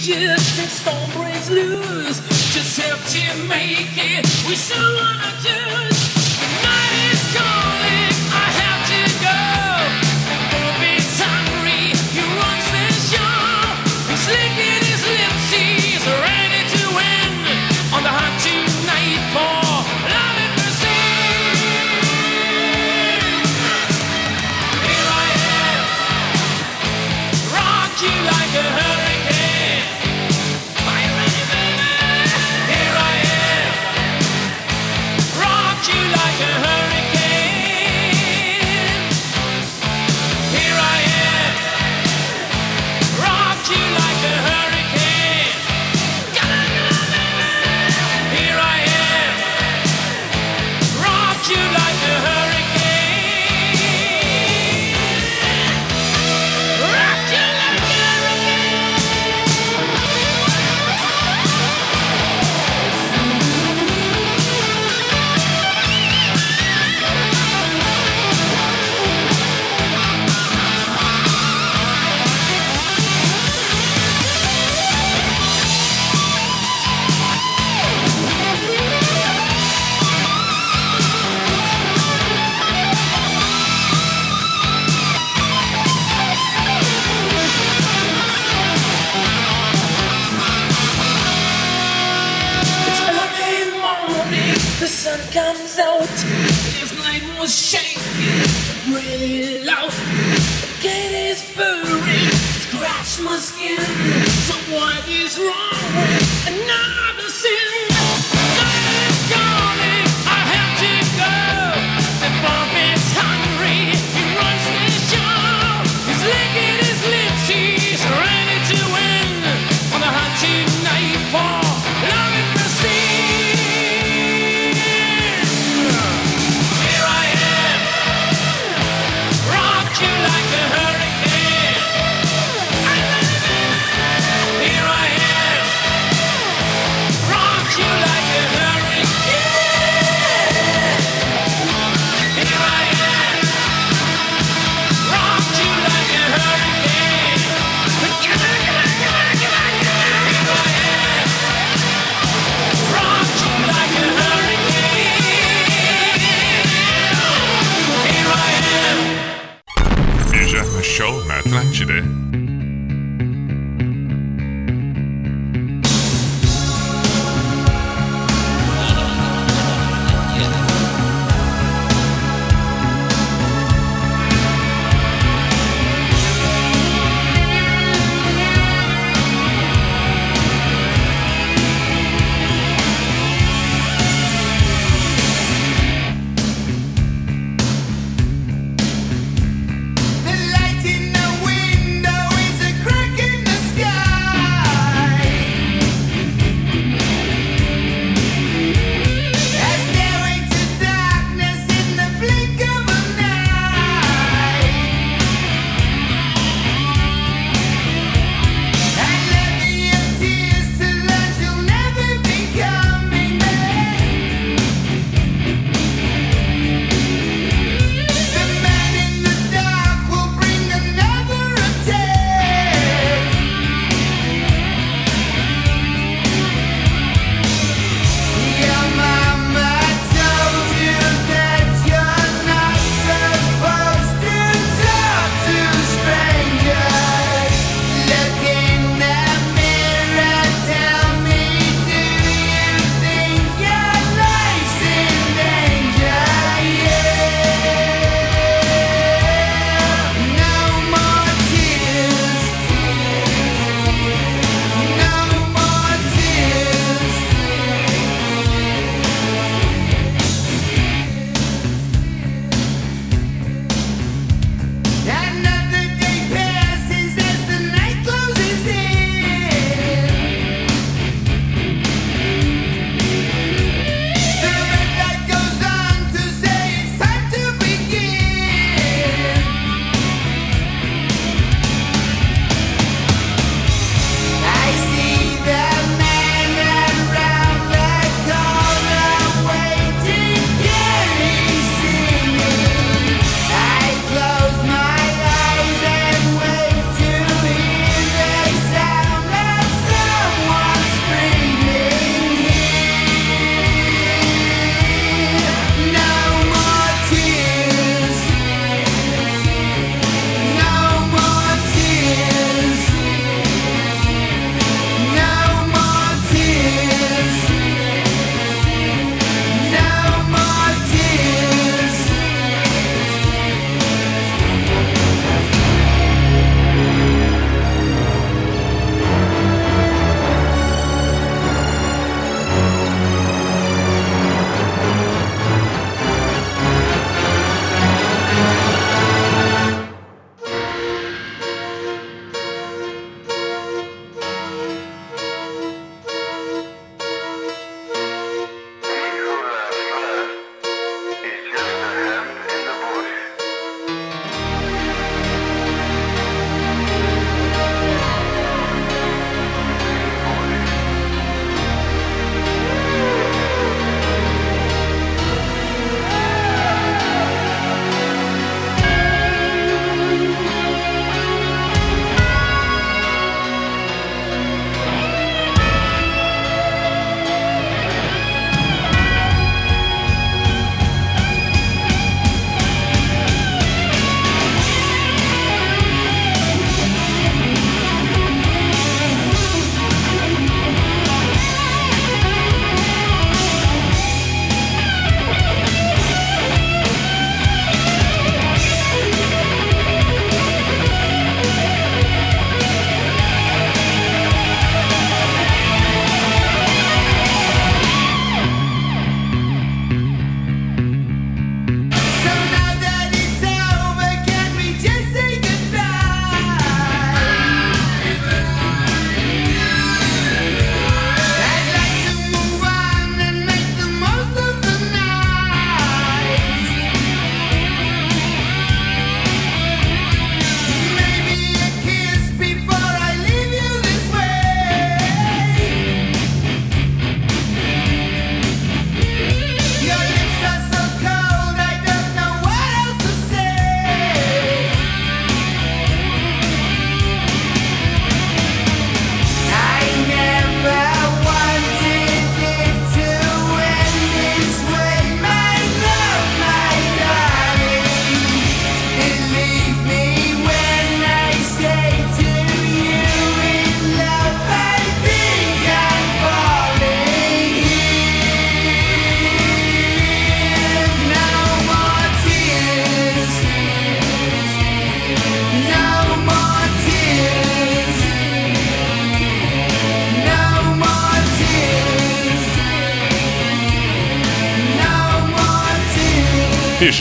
[SPEAKER 19] just the storm breaks loose. Just help to make it. We still wanna do.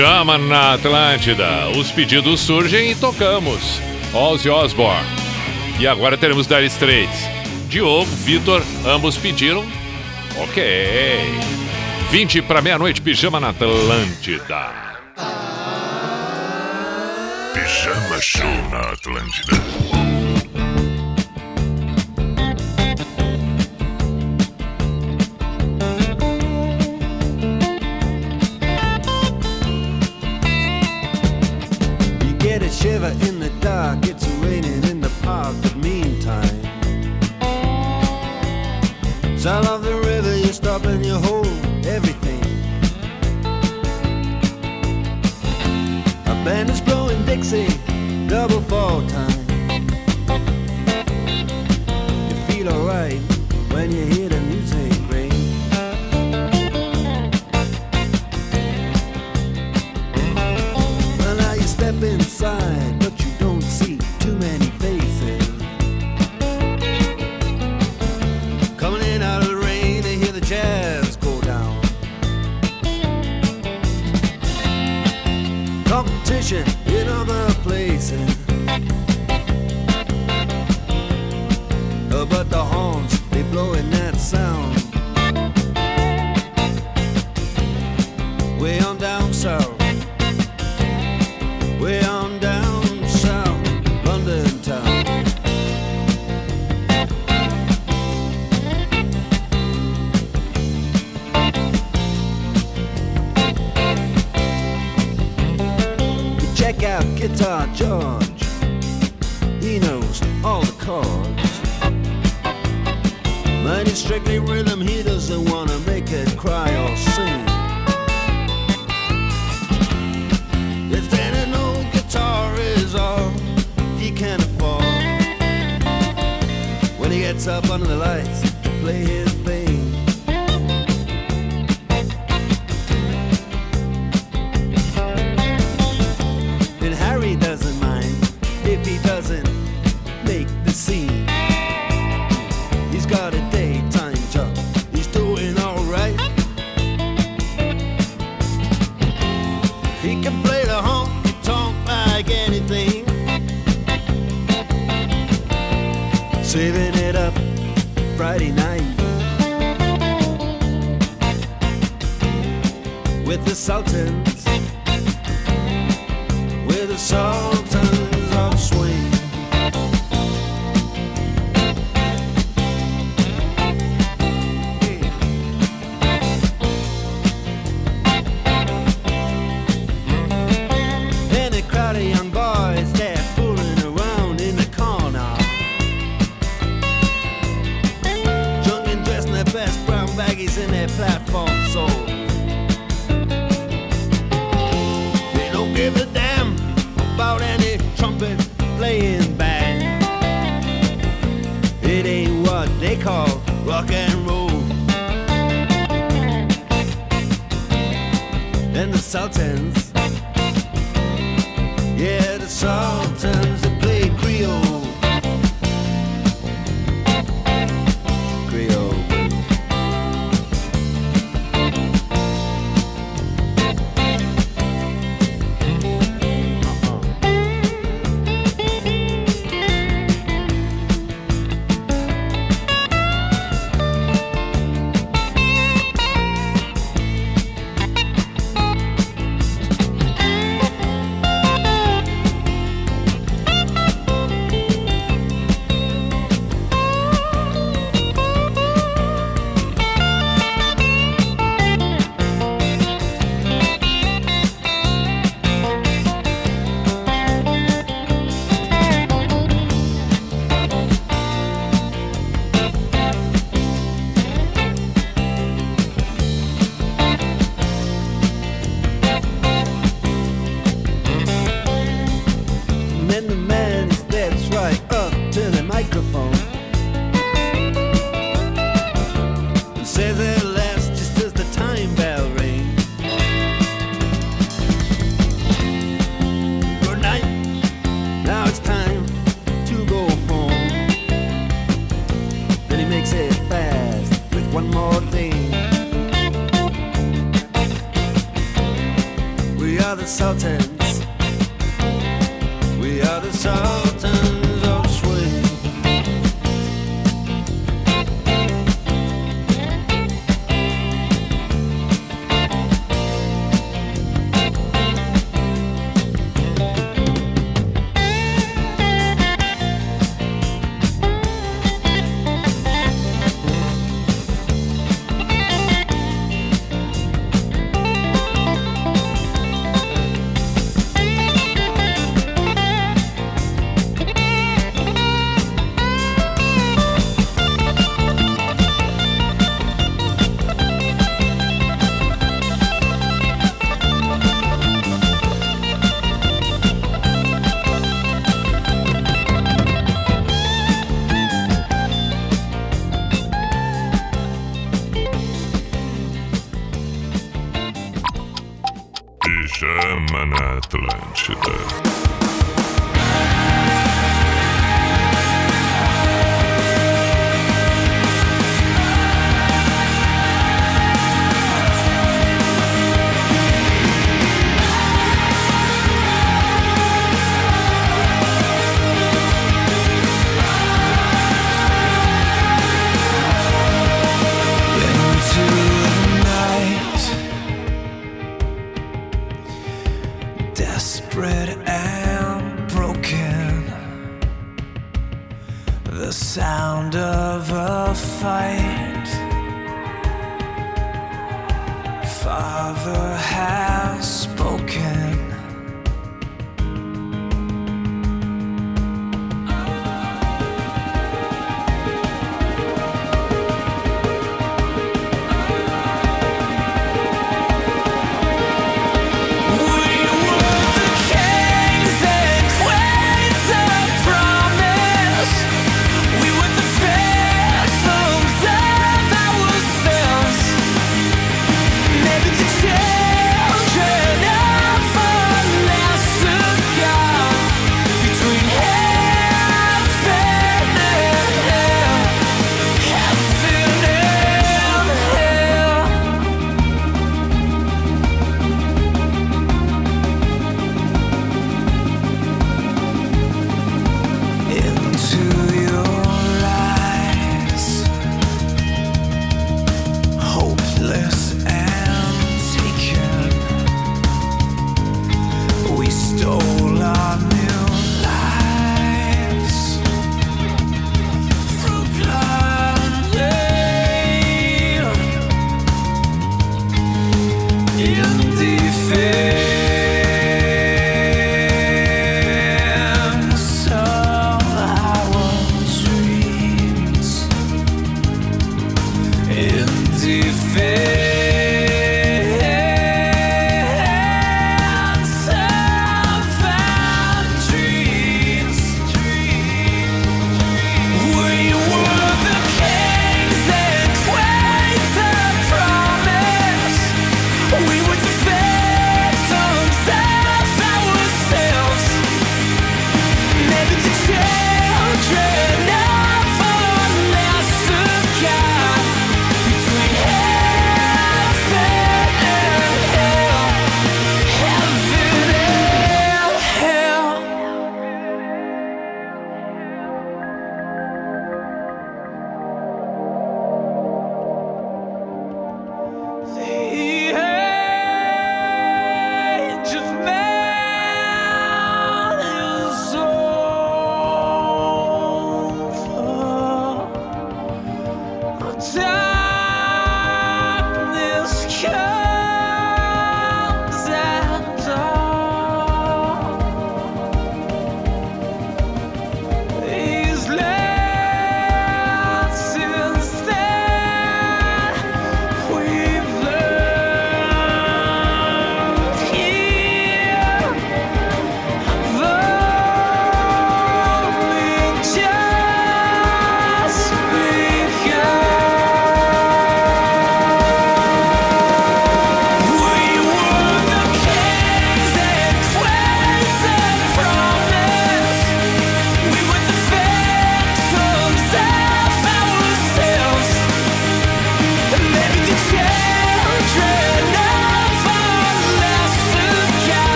[SPEAKER 3] Chama na Atlântida. Os pedidos surgem e tocamos. Ozzy Osbourne. E agora teremos Dire Straits. Diogo, Vitor, ambos pediram. Ok. 20 para meia-noite, pijama na Atlântida.
[SPEAKER 22] Pijama Show na Atlântida.
[SPEAKER 23] Guitar George, he knows all the chords. Mine is strictly rhythm, he doesn't wanna make it cry or sing. If then an old guitar is all he can afford, when he gets up under the lights to play his
[SPEAKER 24] insulted.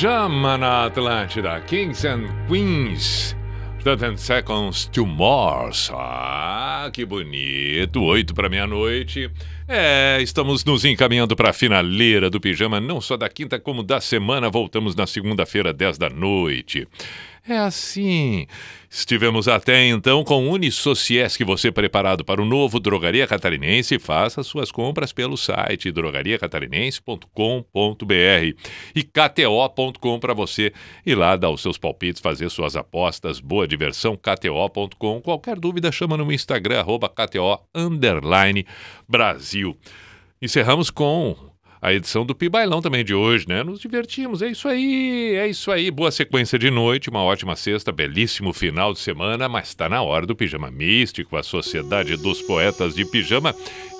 [SPEAKER 25] Pijama na Atlântida,
[SPEAKER 26] Kings and Queens.
[SPEAKER 3] 30 Seconds to Mars. Ah, que bonito. Oito para meia-noite. É, estamos nos encaminhando para a finaleira do pijama, não só da quinta, como da semana. Voltamos na segunda-feira, 10 da noite. É assim. Estivemos até então com Unisociesc, você preparado para o novo Drogaria Catarinense. Faça suas compras pelo site drogariacatarinense.com.br e kto.com para você ir lá dar os seus palpites, fazer suas apostas. Boa diversão, kto.com. Qualquer dúvida, chama no Instagram, arroba kto, underline, Brasil. Encerramos com a edição do Pibailão também de hoje, né? Nos divertimos, é isso aí, é isso aí. Boa sequência de noite, uma ótima sexta, belíssimo final de semana, mas está na hora do Pijama Místico, a Sociedade dos Poetas de Pijama.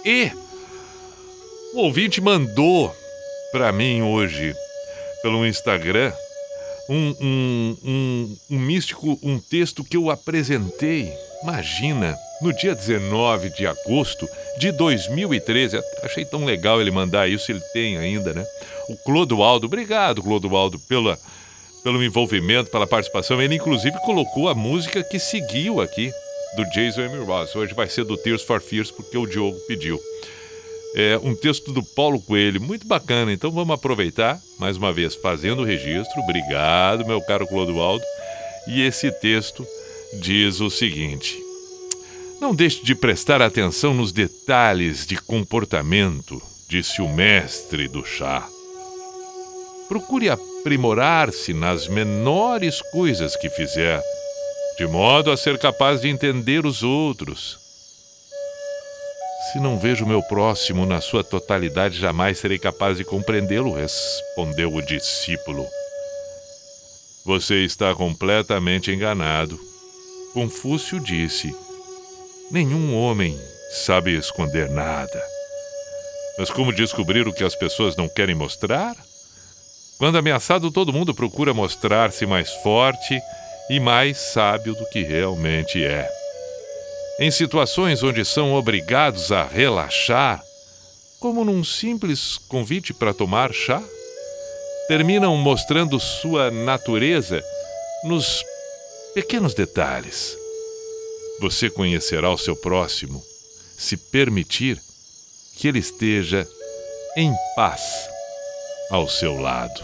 [SPEAKER 3] E o ouvinte mandou para mim hoje, pelo Instagram, um, um, um, um místico, um texto que eu apresentei, imagina, no dia 19 de agosto de 2013. Achei tão legal ele mandar isso, ele tem ainda, né? O Clodoaldo, obrigado, Clodoaldo, pela, pelo envolvimento, pela participação. Ele, inclusive, colocou a música que seguiu aqui, do Jason M. Ross. Hoje vai ser do Tears for Fears, porque o Diogo pediu. É um texto do Paulo Coelho, muito bacana. Então vamos aproveitar, mais uma vez, fazendo o registro. Obrigado, meu caro Clodoaldo. E esse texto diz o seguinte. Não deixe de prestar atenção nos detalhes de comportamento, disse o mestre do chá. Procure aprimorar-se nas menores coisas que fizer, de modo a ser capaz de entender os outros. Se não vejo meu próximo na sua totalidade, jamais serei capaz de compreendê-lo, respondeu o discípulo. Você está completamente enganado. Confúcio disse. Nenhum homem sabe esconder nada. Mas como descobrir o que as pessoas não querem mostrar? Quando ameaçado, todo mundo procura mostrar-se mais forte e mais sábio do que realmente é. Em situações onde são obrigados a relaxar, como num simples convite para tomar chá, terminam mostrando sua natureza nos pequenos detalhes. Você conhecerá o seu próximo se permitir que ele esteja em paz ao seu lado.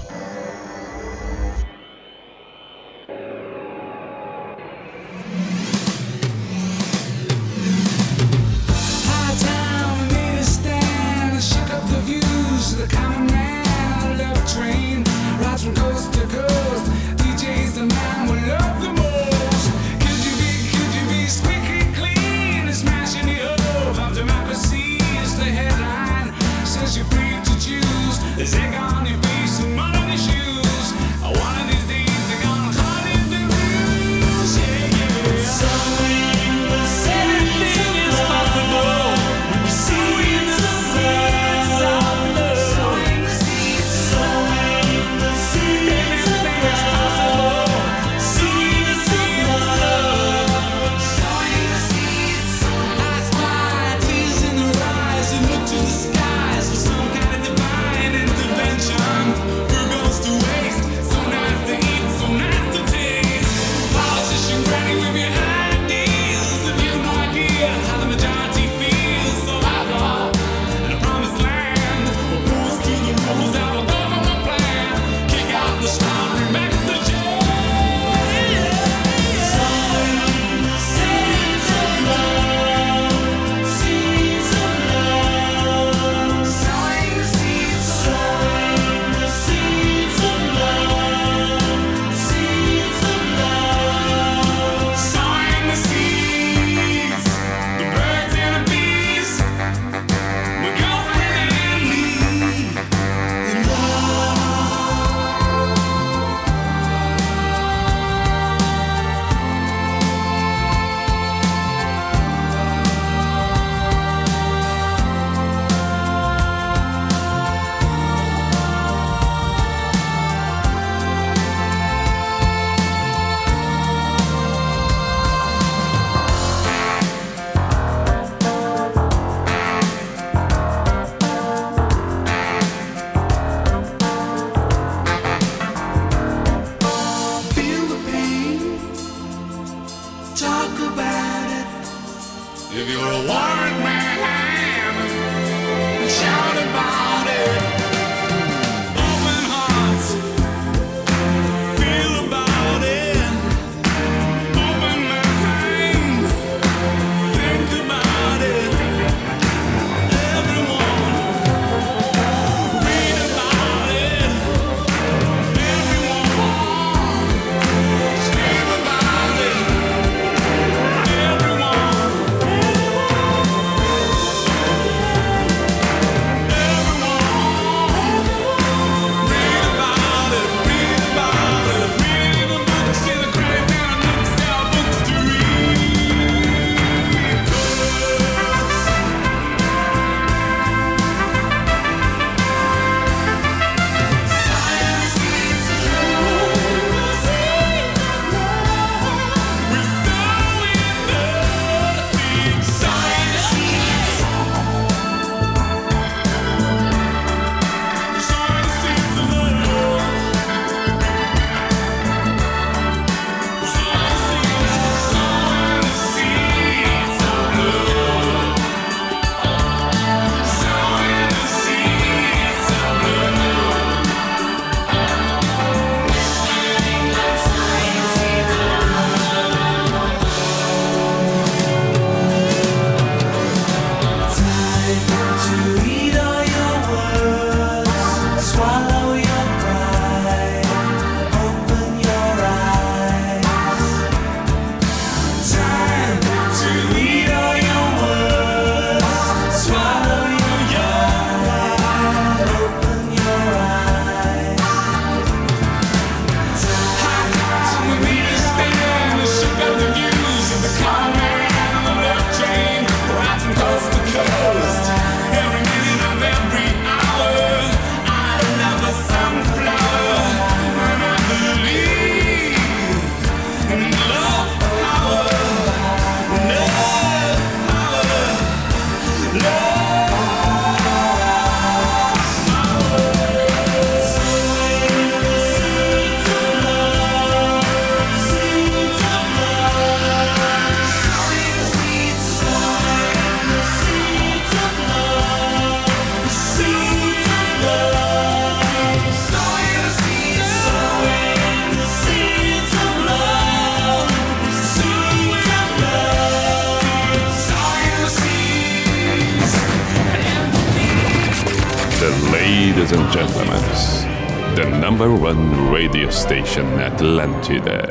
[SPEAKER 22] station Atlantide.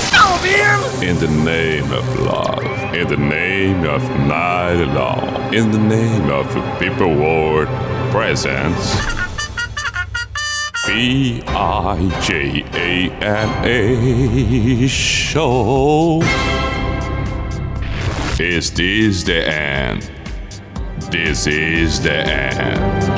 [SPEAKER 22] In the name of love, in the name of night long, in the name of people world presence. B I J A N A show. Is this the end? This is the end.